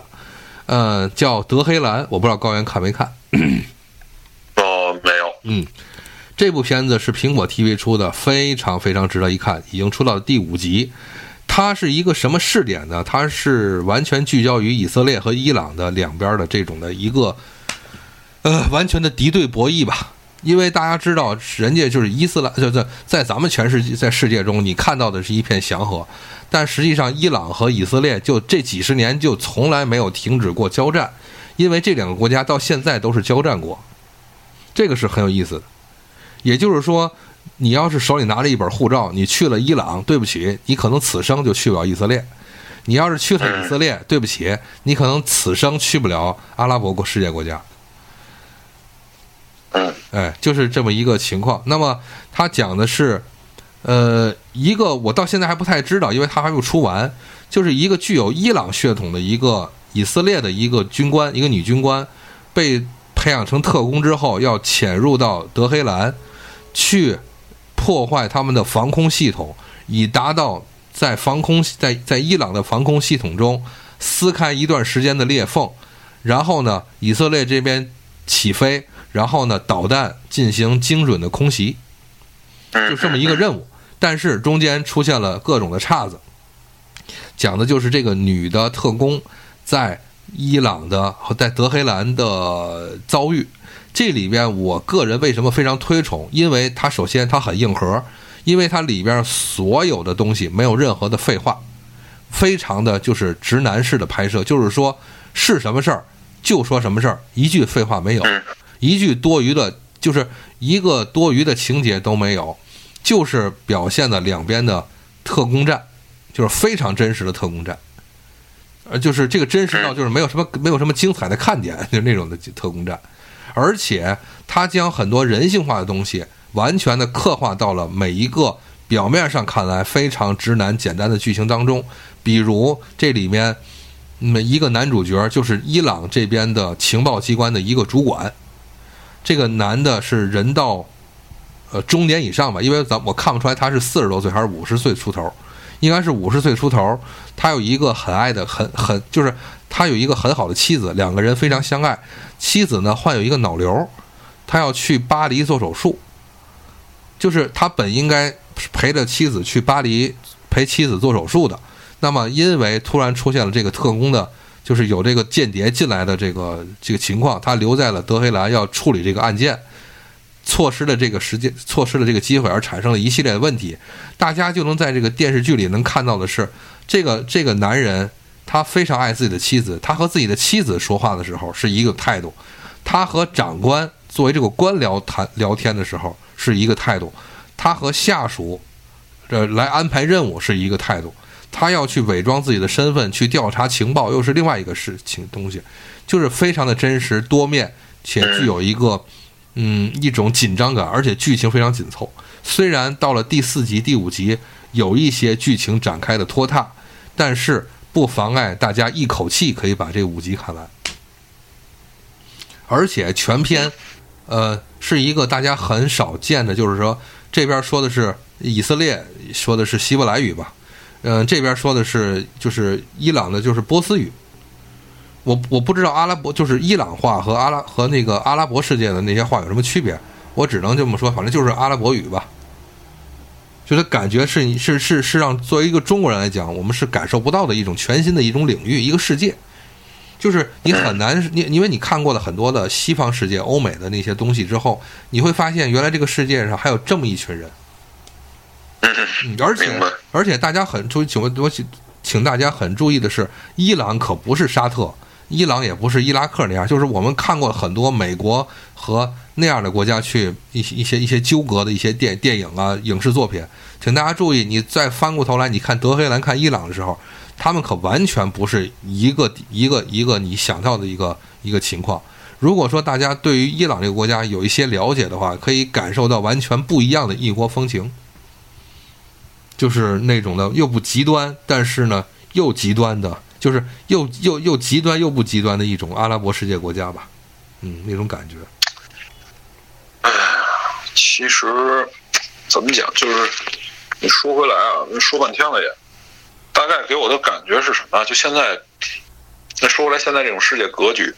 呃，叫《德黑兰》，我不知道高原看没看。哦，没有，嗯，这部片子是苹果 TV 出的，非常非常值得一看，已经出到了第五集。它是一个什么试点呢？它是完全聚焦于以色列和伊朗的两边的这种的一个，呃，完全的敌对博弈吧。因为大家知道，人家就是伊斯兰，就是在咱们全世界在世界中，你看到的是一片祥和，但实际上伊朗和以色列就这几十年就从来没有停止过交战，因为这两个国家到现在都是交战国。这个是很有意思的。也就是说，你要是手里拿着一本护照，你去了伊朗，对不起，你可能此生就去不了以色列；你要是去了以色列，对不起，你可能此生去不了阿拉伯国世界国家。嗯哎，就是这么一个情况。那么他讲的是，呃，一个我到现在还不太知道，因为他还没有出完，就是一个具有伊朗血统的一个以色列的一个军官，一个女军官，被培养成特工之后，要潜入到德黑兰，去破坏他们的防空系统，以达到在防空在在伊朗的防空系统中撕开一段时间的裂缝，然后呢，以色列这边起飞，然后呢，导弹进行精准的空袭，嗯，就这么一个任务。但是中间出现了各种的岔子，讲的就是这个女的特工在伊朗的和在德黑兰的遭遇。这里边我个人为什么非常推崇？因为它首先它很硬核，因为它里边所有的东西没有任何的废话，非常的就是直男式的拍摄，就是说是什么事儿就说什么事儿，一句废话没有，嗯一句多余的，就是一个多余的情节都没有，就是表现的两边的特工战，就是非常真实的特工战，呃，就是这个真实到就是没有什么没有什么精彩的看点，就是那种的特工战，而且他将很多人性化的东西完全的刻画到了每一个表面上看来非常直男简单的剧情当中，比如这里面。每一个男主角就是伊朗这边的情报机关的一个主管，这个男的是人到呃中年以上吧，因为咱我看不出来他是四十多岁还是五十岁出头，应该是五十岁出头。他有一个很爱的、很很就是他有一个很好的妻子，两个人非常相爱。妻子呢患有一个脑瘤，他要去巴黎做手术。就是他本应该陪着妻子去巴黎陪妻子做手术的，那么因为突然出现了这个特工的，就是有这个间谍进来的这个这个情况，他留在了德黑兰要处理这个案件。错失了这个时间，错失了这个机会，而产生了一系列的问题。大家就能在这个电视剧里能看到的是，这个这个男人他非常爱自己的妻子，他和自己的妻子说话的时候是一个态度，他和长官作为这个官僚谈聊天的时候是一个态度，他和下属这来安排任务是一个态度，他要去伪装自己的身份去调查情报又是另外一个事情东西，就是非常的真实多面且具有一个。嗯，一种紧张感，而且剧情非常紧凑。虽然到了第四集、第五集有一些剧情展开的拖沓，但是不妨碍大家一口气可以把这五集看完。而且全篇，呃，是一个大家很少见的，就是说这边说的是以色列，说的是希伯来语吧，嗯，这边说的是就是伊朗的，就是波斯语。我我不知道阿拉伯就是伊朗话和阿拉和那个阿拉伯世界的那些话有什么区别，我只能这么说，反正就是阿拉伯语吧。就是感觉是是是是让作为一个中国人来讲，我们是感受不到的一种全新的一种领域，一个世界。就是你很难你因为你看过了很多的西方世界、欧美的那些东西之后，你会发现原来这个世界上还有这么一群人。嗯，而且而且大家很注请问我请请大家很注意的是，伊朗可不是沙特。伊朗也不是伊拉克那样，就是我们看过很多美国和那样的国家去一些一些一些纠葛的一些电电影啊影视作品，请大家注意，你再翻过头来，你看德黑兰看伊朗的时候，他们可完全不是一个一个一个你想到的一个一个情况。如果说大家对于伊朗这个国家有一些了解的话，可以感受到完全不一样的异国风情，就是那种的又不极端，但是呢又极端的。就是又又又极端又不极端的一种阿拉伯世界国家吧，嗯，那种感觉。哎，其实怎么讲，就是你说回来啊，说半天了也，大概给我的感觉是什么？就现在，那说回来，现在这种世界格局，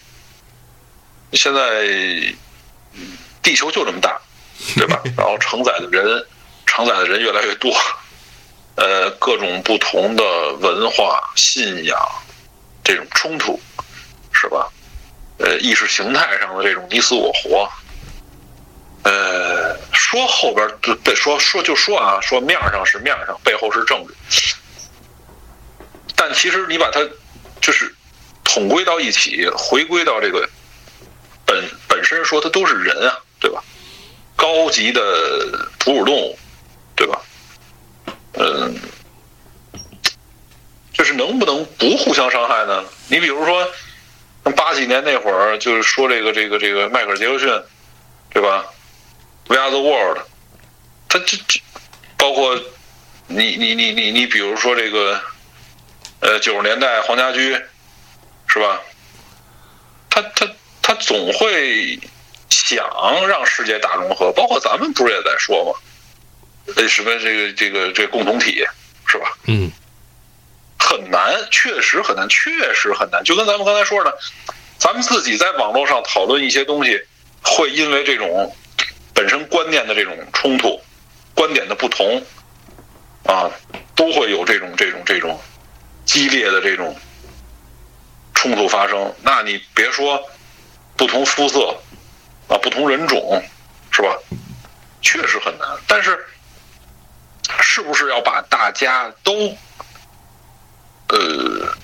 现在地球就这么大，对吧？然后承载的人，承载的人越来越多。呃，各种不同的文化、信仰，这种冲突，是吧？呃，意识形态上的这种你死我活，呃，说后边对说说就说啊，说面上是面上，背后是政治，但其实你把它就是统归到一起，回归到这个本本身说，它都是人啊，对吧？高级的哺乳动物，对吧？嗯，就是能不能不互相伤害呢？你比如说，八几年那会儿，就是说这个这个这个迈克尔杰克逊，对吧？We are the world，他这这包括你你你你你，比如说这个呃九十年代黄家驹，是吧？他他他总会想让世界大融合，包括咱们不是也在说吗？呃，什么这个这个这共同体是吧？嗯，很难，确实很难，确实很难。就跟咱们刚才说的，咱们自己在网络上讨论一些东西，会因为这种本身观念的这种冲突、观点的不同啊，都会有这种这种这种激烈的这种冲突发生。那你别说不同肤色啊，不同人种是吧？确实很难，但是。是不是要把大家都，呃，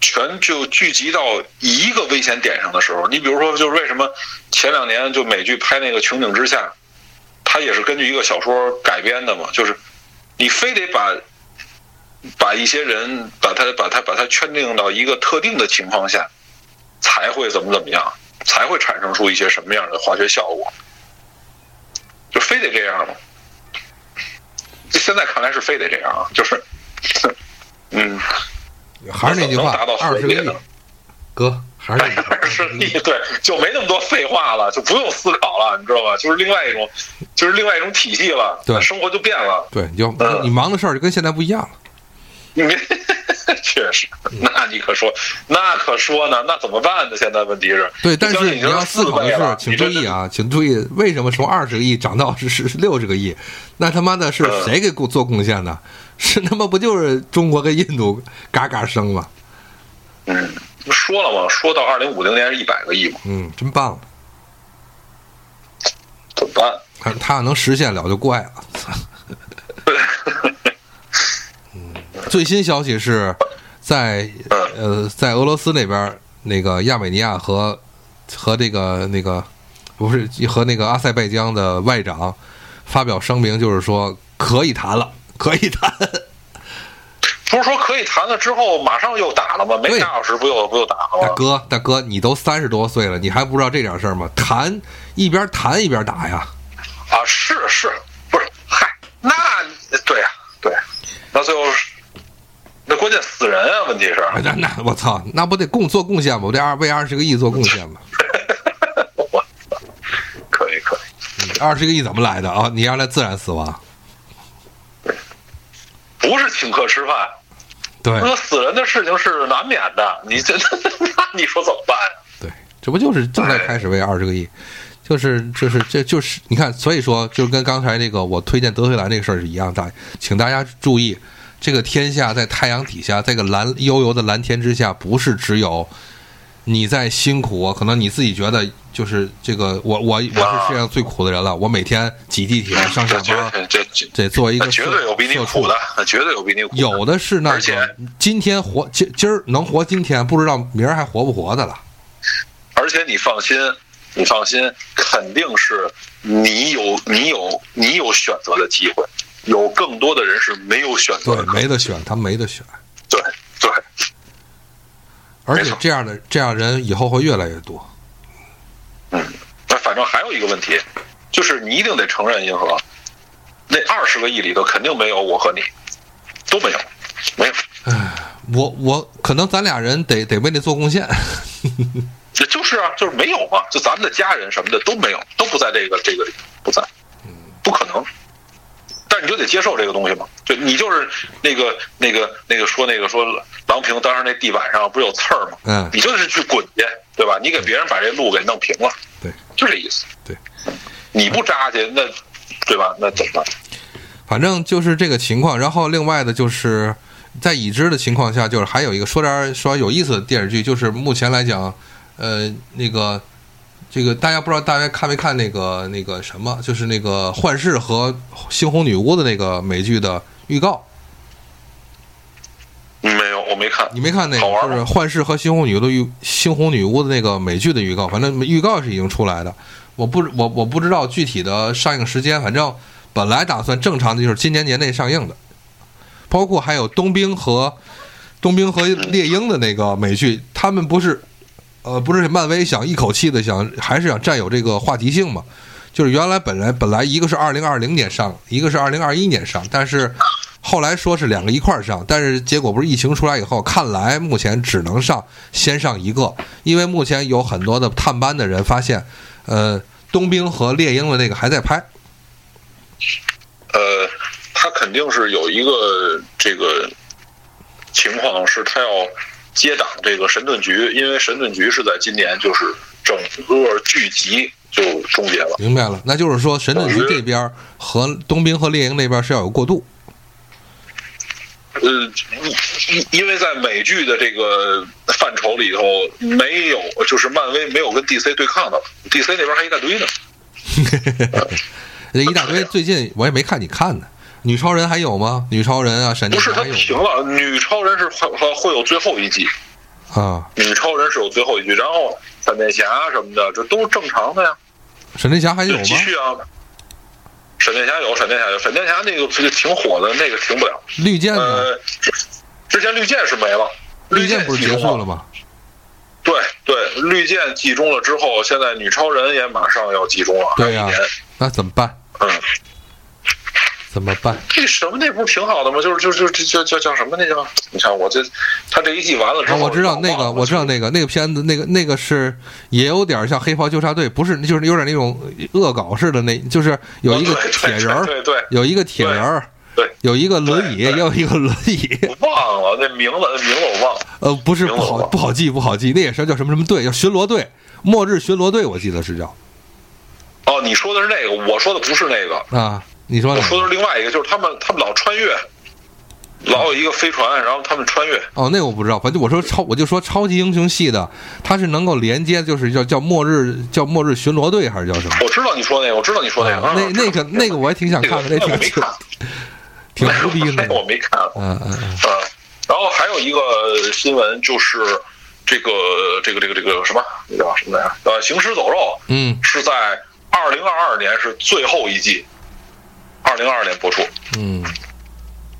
全就聚集到一个危险点上的时候？你比如说，就是为什么前两年就美剧拍那个《穹顶之下》，它也是根据一个小说改编的嘛？就是你非得把把一些人把他把他把他圈定到一个特定的情况下，才会怎么怎么样，才会产生出一些什么样的化学效果？就非得这样吗？现在看来是非得这样啊，就是，嗯，还是那句话，二十个亿，哥，还是 二十个亿，对，就没那么多废话了，就不用思考了，你知道吧？就是另外一种，就是另外一种体系了，对生活就变了。对，你就嗯你忙的事儿就跟现在不一样了。你 确实，那你可说，那可说呢？那怎么办呢？现在问题是，对，但是你要思考的是，请注意，啊，请注意，为什么从二十个亿涨到是是六十个亿？那他妈的是嗯谁给做做贡献的？是他妈不就是中国跟印度嘎嘎升吗？嗯，说了吗，说到二零五零年是一百个亿嘛，嗯，真棒！怎么办？他他要能实现了就怪了。嗯，最新消息是在呃在俄罗斯那边那个亚美尼亚和和这个那个不是和那个阿塞拜疆的外长发表声明，就是说可以谈了，可以谈。不是说可以谈了之后马上又打了吗？没对俩小时不又不又打了吗？大哥，大哥，你都三十多岁了，你还不知道这点事儿吗？谈一边谈一边打呀。啊，是是，不是？嗨，那对呀、对，那最后是那关键死人啊！问题是，哎那那我操，那不得贡做贡献吗？我这二为二十个亿做贡献吗？我操，可以可以，二十个亿怎么来的啊？你让他自然死亡？不是请客吃饭，对那死人的事情是难免的。你这 那你说怎么办呀、对，这不就是正在开始为二十个亿？就是就是这就是你看，所以说就跟刚才那个我推荐德黑兰这个事儿是一样的，请大家注意，这个天下在太阳底下，在个蓝悠悠的蓝天之下，不是只有你在辛苦，可能你自己觉得就是这个我我我是世界上最苦的人了，我每天挤地铁上下班，这这这作为一个 绝对有比你苦的，那绝对有比你苦。有的是那而且个今天活今今儿能活今天，不知道明儿还活不活的了。而且你放心，你放心，肯定是你有你有你有选择的机会，有更多的人是没有选择对，。没得选，他没得选。对对，而且这样的这样人以后会越来越多。嗯，那反正还有一个问题，就是你一定得承认，银河那二十个亿里头肯定没有我和你，都没有，没有，我我可能咱俩人得得为那做贡献。这就是啊，就是没有嘛，就咱们的家人什么的都没有，都不在这个这个里，不在，不可能。但你就得接受这个东西嘛，就你就是那个那个那个说那个说郎平当时那地板上不是有刺儿吗？嗯你就是去滚去，对吧？你给别人把这路给弄平了，对，就这意思。对，你不扎去，那对吧？那怎么办？反正就是这个情况。然后另外的就是在已知的情况下，就是还有一个说点儿说有意思的电视剧，就是目前来讲，呃，那个这个大家不知道大家看没看那个那个什么，就是那个《幻视》和《猩红女巫》的那个美剧的预告。没有，我没看。你没看那个，好玩吗就是《幻视》和《猩红女巫》的预《猩红女巫》的那个美剧的预告，反正预告是已经出来的。我不我我不知道具体的上映时间，反正本来打算正常的就是今年年内上映的，包括还有冬兵和冬兵和猎鹰的那个美剧，他们不是呃不是漫威想一口气的想还是想占有这个话题性嘛？就是原来本来本来一个是二零二零年上，一个是二零二一年上，但是后来说是两个一块儿上，但是结果不是疫情出来以后，看来目前只能上先上一个，因为目前有很多的探班的人发现，呃，冬兵和猎鹰的那个还在拍，呃，他肯定是有一个这个情况，是他要接档这个神盾局，因为神盾局是在今年就是整个剧集就终结了。明白了？那就是说神盾局这边和冬兵和猎鹰那边是要有过渡，呃，因因因为在美剧的这个范畴里头，没有就是漫威没有跟 DC 对抗的，DC 那边还一大堆呢。这一大堆。最近我也没看你看呢，女超人还有吗？女超人啊，闪电不是，他停了。女超人是会会会有最后一季，啊？女超人是有最后一季，然后闪电侠什么的，这都是正常的呀。闪电侠还有吗？继续啊。闪电侠有，闪电侠有，闪电侠那个就挺火的，那个停不了。绿箭呢？呃，之前绿箭是没了，绿箭不是结束了？吗？对对，绿箭集中了之后，现在女超人也马上要集中了，对呀。那怎么办？嗯，怎么办？那什么那不是挺好的吗？就是就是就叫叫叫什么那叫？你看我这他这一季完了之啊，后，我知道那个，我知道那个那个片子，那个那个是也有点像黑袍纠察队，不是就是有点那种恶搞似的，那就是有一个铁人儿，对对，有一个铁人儿，对，有一个轮椅，也有一个轮椅。我忘了那名字，那名字我忘了。呃，不是不好不好记不好记，那也是叫什么什么队，叫巡逻队，末日巡逻队，我记得是叫。哦，你说的是那个，我说的不是那个啊。你说我说的是另外一个，就是他们他们老穿越，老有一个飞船，然后他们穿越。哦，那个我不知道，反正我说超，我就说超级英雄系的，它是能够连接，就是叫叫末日叫末日巡逻队还是叫什么？我知道你说那个，我知道你说那个。那那个那个我还挺想看的，那挺挺挺牛逼的。那个我没看。嗯嗯嗯。然后还有一个新闻就是这个这个这个这个什么那叫什么来着？呃，行尸走肉。嗯。是在二零二二年是最后一季。二零二二年播出，嗯，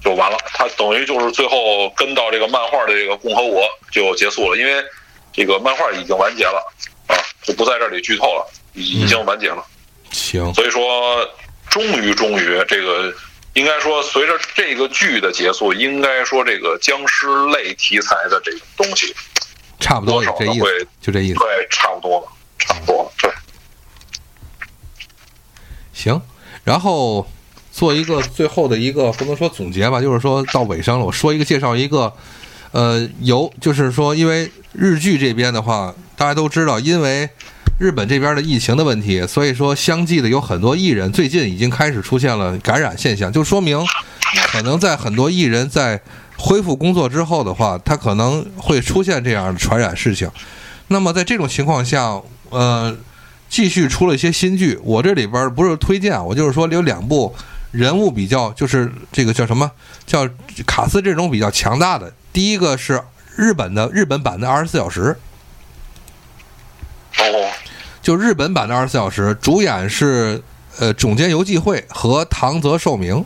就完了。它等于就是最后跟到这个漫画的这个共和国就结束了，因为这个漫画已经完结了啊，就不在这里剧透了，已已经完结了。行，所以说，终于终于，这个应该说，随着这个剧的结束，应该说这个僵尸类题材的这个东西，差不多这意思，就这意思。对，差不多了，差不多了。对，行，然后。做一个最后的一个不能说总结吧，就是说到尾声了。我说一个介绍一个，呃，有就是说，因为日剧这边的话，大家都知道，因为日本这边的疫情的问题，所以说相继的有很多艺人最近已经开始出现了感染现象，就说明可能在很多艺人在恢复工作之后的话，他可能会出现这样的传染事情。那么在这种情况下，呃，继续出了一些新剧，我这里边不是推荐，我就是说有两部。人物比较就是这个叫什么？叫卡斯这种比较强大的，第一个是日本的日本版的二十四小时，哦，就日本版的二十四小时，主演是呃总监游纪惠和唐泽寿明，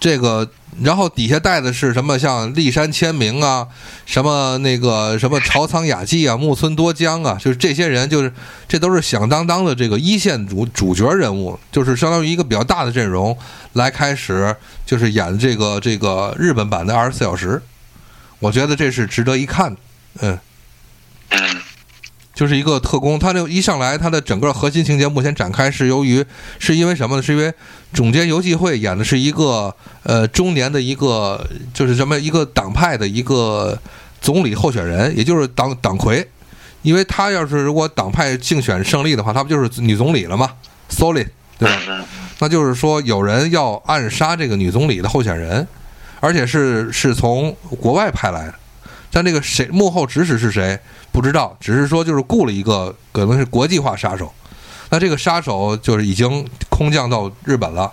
这个。然后底下带的是什么？像立山千明啊，什么那个什么朝仓雅纪啊，木村多江啊，就是这些人，就是这都是响当当的这个一线主主角人物，就是相当于一个比较大的阵容来开始，就是演这个这个日本版的二十四小时。我觉得这是值得一看的，嗯。就是一个特工，他就一上来，他的整个核心情节目前展开是由于是因为什么呢？是因为总监游纪会演的是一个呃中年的一个就是什么一个党派的一个总理候选人，也就是党党魁，因为他要是如果党派竞选胜利的话，他不就是女总理了吗？Solid，对吧？那就是说有人要暗杀这个女总理的候选人，而且是是从国外派来的。但这个谁幕后指使是谁不知道，只是说就是雇了一个可能是国际化杀手，那这个杀手就是已经空降到日本了。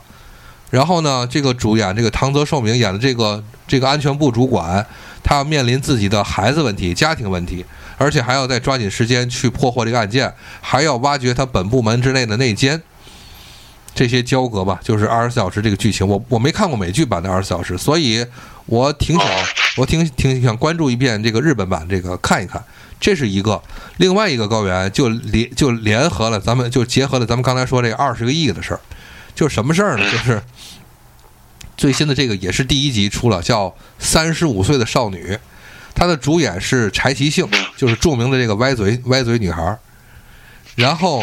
然后呢，这个主演这个唐泽寿明演的这个这个安全部主管，他要面临自己的孩子问题、家庭问题，而且还要再抓紧时间去破获这个案件，还要挖掘他本部门之内的内奸。这些交割吧，就是二十四小时这个剧情，我我没看过美剧版的二十四小时，所以我挺想，我挺挺想关注一遍这个日本版这个看一看，这是一个。另外一个高原就联就联合了咱们就结合了咱们刚才说这二十个亿的事儿，就是什么事儿呢？就是最新的这个也是第一集出了，叫《三十五岁的少女》，她的主演是柴崎幸，就是著名的这个歪嘴歪嘴女孩，然后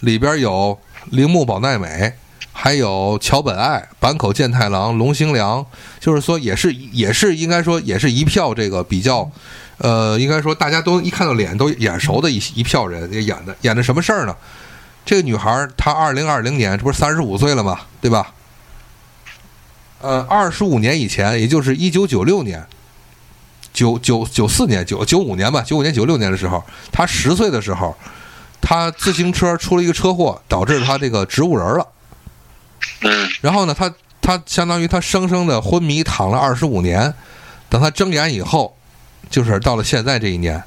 里边有。铃木保奈美，还有桥本爱、坂口健太郎、龙星良，就是说也是也是应该说也是一票这个比较，呃，应该说大家都一看到脸都眼熟的一一票人演的演的什么事儿呢？这个女孩她二零二零年这不是三十五岁了吗？对吧？呃，二十五年以前，也就是一九九六年，九九九四年九九五年吧，九五年九六年的时候，她十岁的时候。她自行车出了一个车祸，导致她这个植物人了。嗯。然后呢，她她相当于她生生的昏迷躺了二十五年，等她睁眼以后，就是到了现在这一年。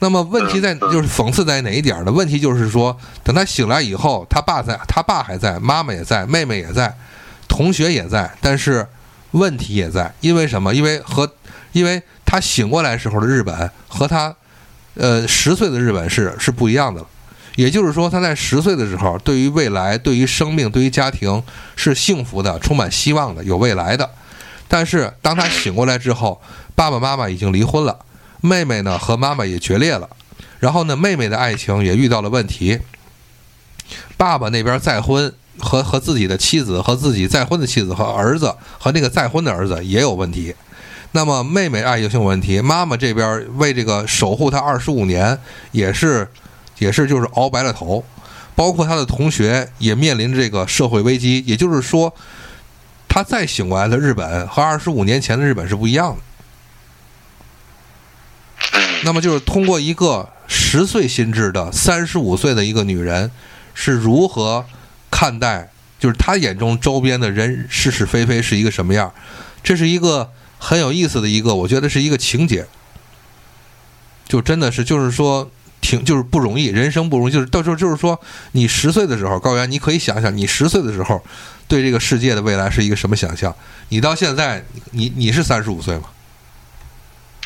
那么问题在就是讽刺在哪一点呢？问题就是说，等他醒来以后，他爸在，他爸还在，妈妈也在，妹妹也在，同学也在，但是问题也在，因为什么？因为和因为他醒过来时候的日本和他。呃，十岁的日本是是不一样的，也就是说，他在十岁的时候，对于未来、对于生命、对于家庭是幸福的、充满希望的、有未来的。但是当他醒过来之后，爸爸妈妈已经离婚了，妹妹呢和妈妈也决裂了，然后呢，妹妹的爱情也遇到了问题。爸爸那边再婚，和和自己的妻子、和自己再婚的妻子和儿子和那个再婚的儿子也有问题。那么妹妹爱情有问题，妈妈这边为这个守护她二十五年，也是也是就是熬白了头，包括他的同学也面临着这个社会危机。也就是说，他再醒过来的日本和二十五年前的日本是不一样的。那么就是通过一个十岁心智的三十五岁的一个女人，是如何看待，就是她眼中周边的人是是非非是一个什么样？这是一个很有意思的一个，我觉得是一个情节。就真的是，就是说，挺就是不容易，人生不容易。就是到时候就是说，你十岁的时候，高原，你可以想想，你十岁的时候对这个世界的未来是一个什么想象？你到现在，你你是三十五岁吗？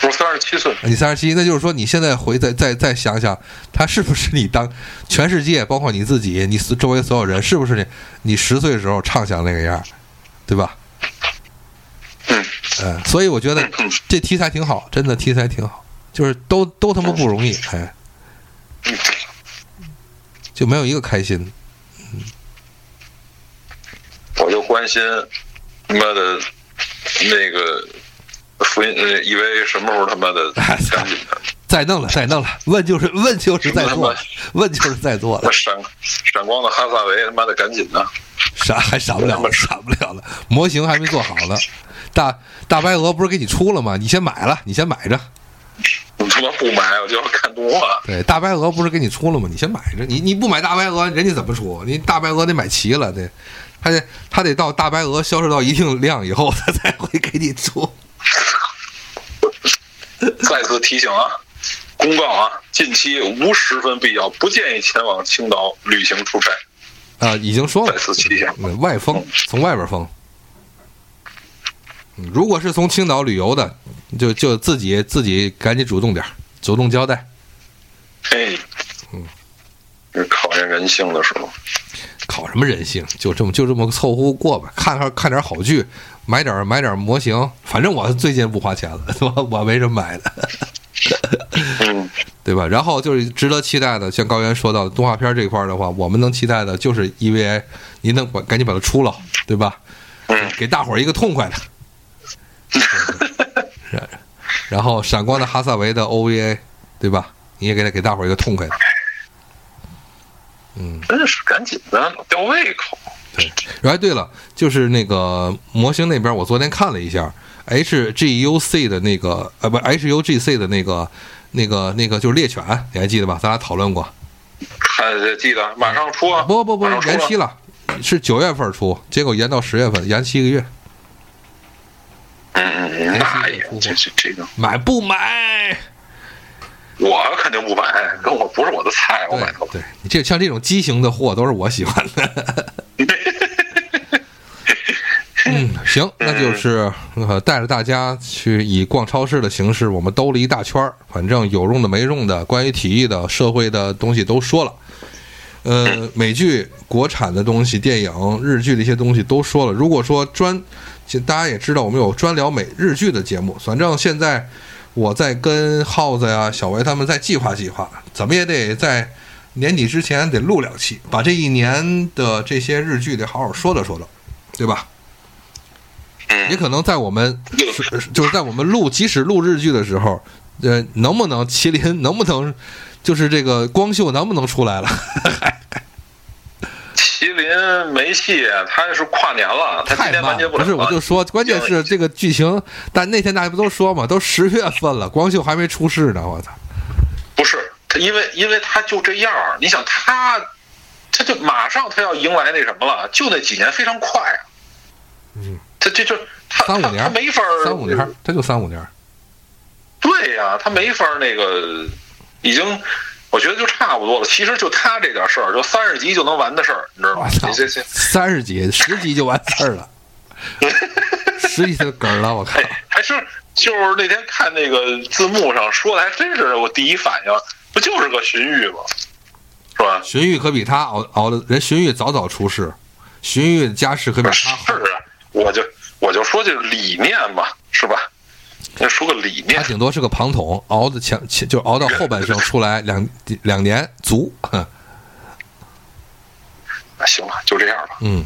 我三十七岁，你三十七，那就是说你现在回再再再想想，他是不是你当全世界包括你自己，你周围所有人是不是你你十岁的时候畅想那个样，对吧？嗯嗯，所以我觉得这题材挺好，真的题材挺好，就是都都他妈不容易，哎，就没有一个开心。我就关心他妈的那个福音，呃，以为什么时候他妈的赶紧的。再弄了，再弄了，问就是问就是在做，问就是在做了。闪闪光的哈萨维，他妈的赶紧的！闪还闪不了了，闪不了了，模型还没做好呢。大大白鹅不是给你出了吗？你先买了，你先买着。我他妈不买，我就要看动画。对，大白鹅不是给你出了吗？你先买着。你你不买大白鹅，人家怎么出？你大白鹅得买齐了，得，他得他得到大白鹅销售到一定量以后，他才会给你出。再次提醒啊，公告啊，近期无十分必要，不建议前往青岛旅行出差。啊，已经说了再，次提醒。嗯外风，从外边封。嗯如果是从青岛旅游的，就就自己自己赶紧主动点儿，主动交代。哎，嗯，是考验人性的时候。考什么人性？就这么就这么凑合过吧，看看看点好剧，买点买点模型。反正我最近不花钱了，我我没什么买的，嗯，对吧？然后就是值得期待的，像高原说到的动画片这一块儿的话，我们能期待的就是 EVA，您能把赶紧把它出了，对吧？嗯，给大伙儿一个痛快的。是然后闪光的哈萨维的 OVA，对吧？你也给他给大伙儿一个痛快的。嗯，真是赶紧的，老吊胃口。对。哎对了，就是那个模型那边，我昨天看了一下 HGUC 的那个呃不 HUGC 的那个那个那个就是猎犬，你还记得吧？咱俩讨论过。看记得马上出啊！不不不，延期了，是九月份出，结果延到十月份，延期一个月。嗯嗯嗯，那也这这这个，买不买？我肯定不买，跟我不是我的菜，我买它对对，你这像这种畸形的货都是我喜欢的。嗯，行，那就是呃带着大家去以逛超市的形式，我们兜了一大圈儿，反正有用的没用的，关于体育的、社会的东西都说了。呃，美剧、国产的东西、电影、日剧的一些东西都说了。如果说专，其实大家也知道，我们有专聊美日剧的节目。反正现在我在跟耗子呀、小维他们在计划计划，怎么也得在年底之前得录两期，把这一年的这些日剧得好好说道说道，对吧？也可能在我们是就是在我们录，即使录日剧的时候，呃，能不能麒麟能不能就是这个光秀能不能出来了？麒麟没戏，他是跨年了，他今完结了。不是，我就说，关键是这个剧情，但那天大家不都说嘛，都十月份了，光秀还没出世呢，我操！不是他，因为因为他就这样儿，你想他，他就马上他要迎来那什么了，就那几年非常快啊。嗯，他这就他他三五年他没法儿三五年，他就三五年。对呀、他没法儿那个，已经我觉得就差不多了。其实就他这点事儿，就三十集就能完的事儿，你知道吗我？操这这这，三十集、十集就完事儿了，十集就梗了，我看！哎，还是就是那天看那个字幕上说的，还真是我第一反应，不就是个荀彧吗？是吧？荀彧可比他熬熬的，人荀彧早早出世，荀彧的家世可比是他好。啊，我就我就说这理念嘛，是吧？先说个理念，他顶多是个庞统，熬的前前就熬到后半生 出来两两年足。哼那行了，就这样吧。嗯，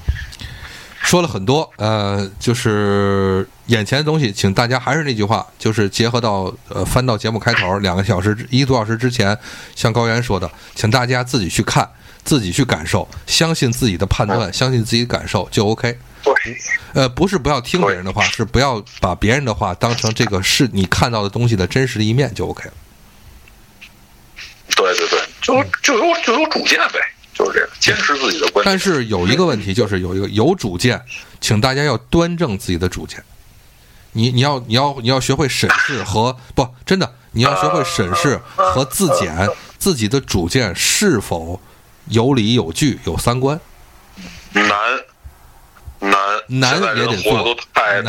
说了很多，呃，就是眼前的东西，请大家还是那句话，就是结合到呃翻到节目开头两个小时一个多小时之前，像高原说的，请大家自己去看，自己去感受，相信自己的判断，相信自己的感受就 OK。对，呃，不是不要听别人的话，是不要把别人的话当成这个是你看到的东西的真实的一面就 OK 了。对对对，就就有就有主见呗，就是这样，坚持自己的观点。但是有一个问题，就是有一个有主见，请大家要端正自己的主见。你你要你要你要学会审视和不真的，你要学会审视和自检自己的主见是否有理有据有三观。难难难也得做，难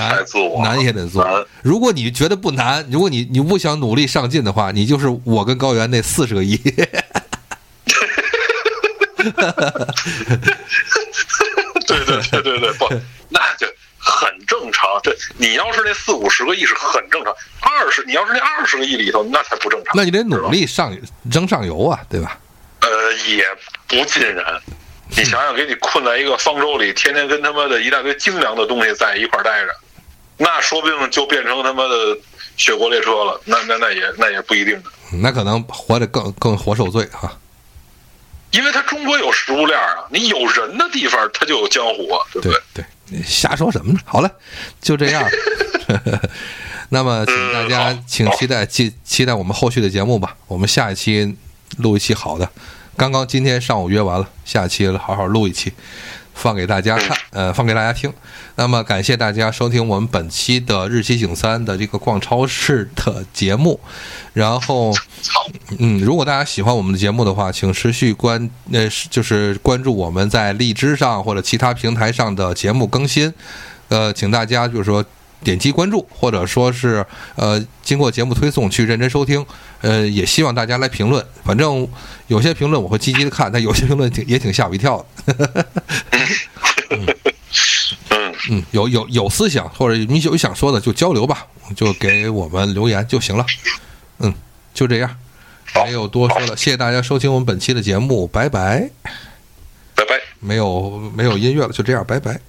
难也得做难。如果你觉得不难，如果你你不想努力上进的话，你就是我跟高原那四十个亿。对对对对对，不，那就很正常。对你要是那四五十个亿是很正常，二十你要是那二十个亿里头，那才不正常。那你得努力上争上游啊，对吧？呃，也不尽然。你想想，给你困在一个方舟里，天天跟他妈的一大堆精良的东西在一块儿待着，那说不定就变成他妈的雪国列车了。那那那也那也不一定的，那可能活得更更活受罪哈。因为它中国有食物链啊，你有人的地方，它就有江湖啊，对不对对？瞎说什么呢？好了，就这样。那么，请大家嗯请期待期期待我们后续的节目吧。我们下一期录一期好的，刚刚今天上午约完了，下期好好录一期，放给大家看，呃，放给大家听。那么，感谢大家收听我们本期的日期景三的这个逛超市的节目。然后，嗯，如果大家喜欢我们的节目的话，请持续关呃，就是关注我们在荔枝上或者其他平台上的节目更新。呃，请大家就是说点击关注，或者说是呃经过节目推送去认真收听。呃，也希望大家来评论，反正有些评论我会积极的看，但有些评论挺也挺吓我一跳的。嗯，嗯，有有有思想或者你有想说的就交流吧，就给我们留言就行了。嗯，就这样，没有多说了。谢谢大家收听我们本期的节目，拜拜。拜拜。没有没有音乐了，就这样，拜拜。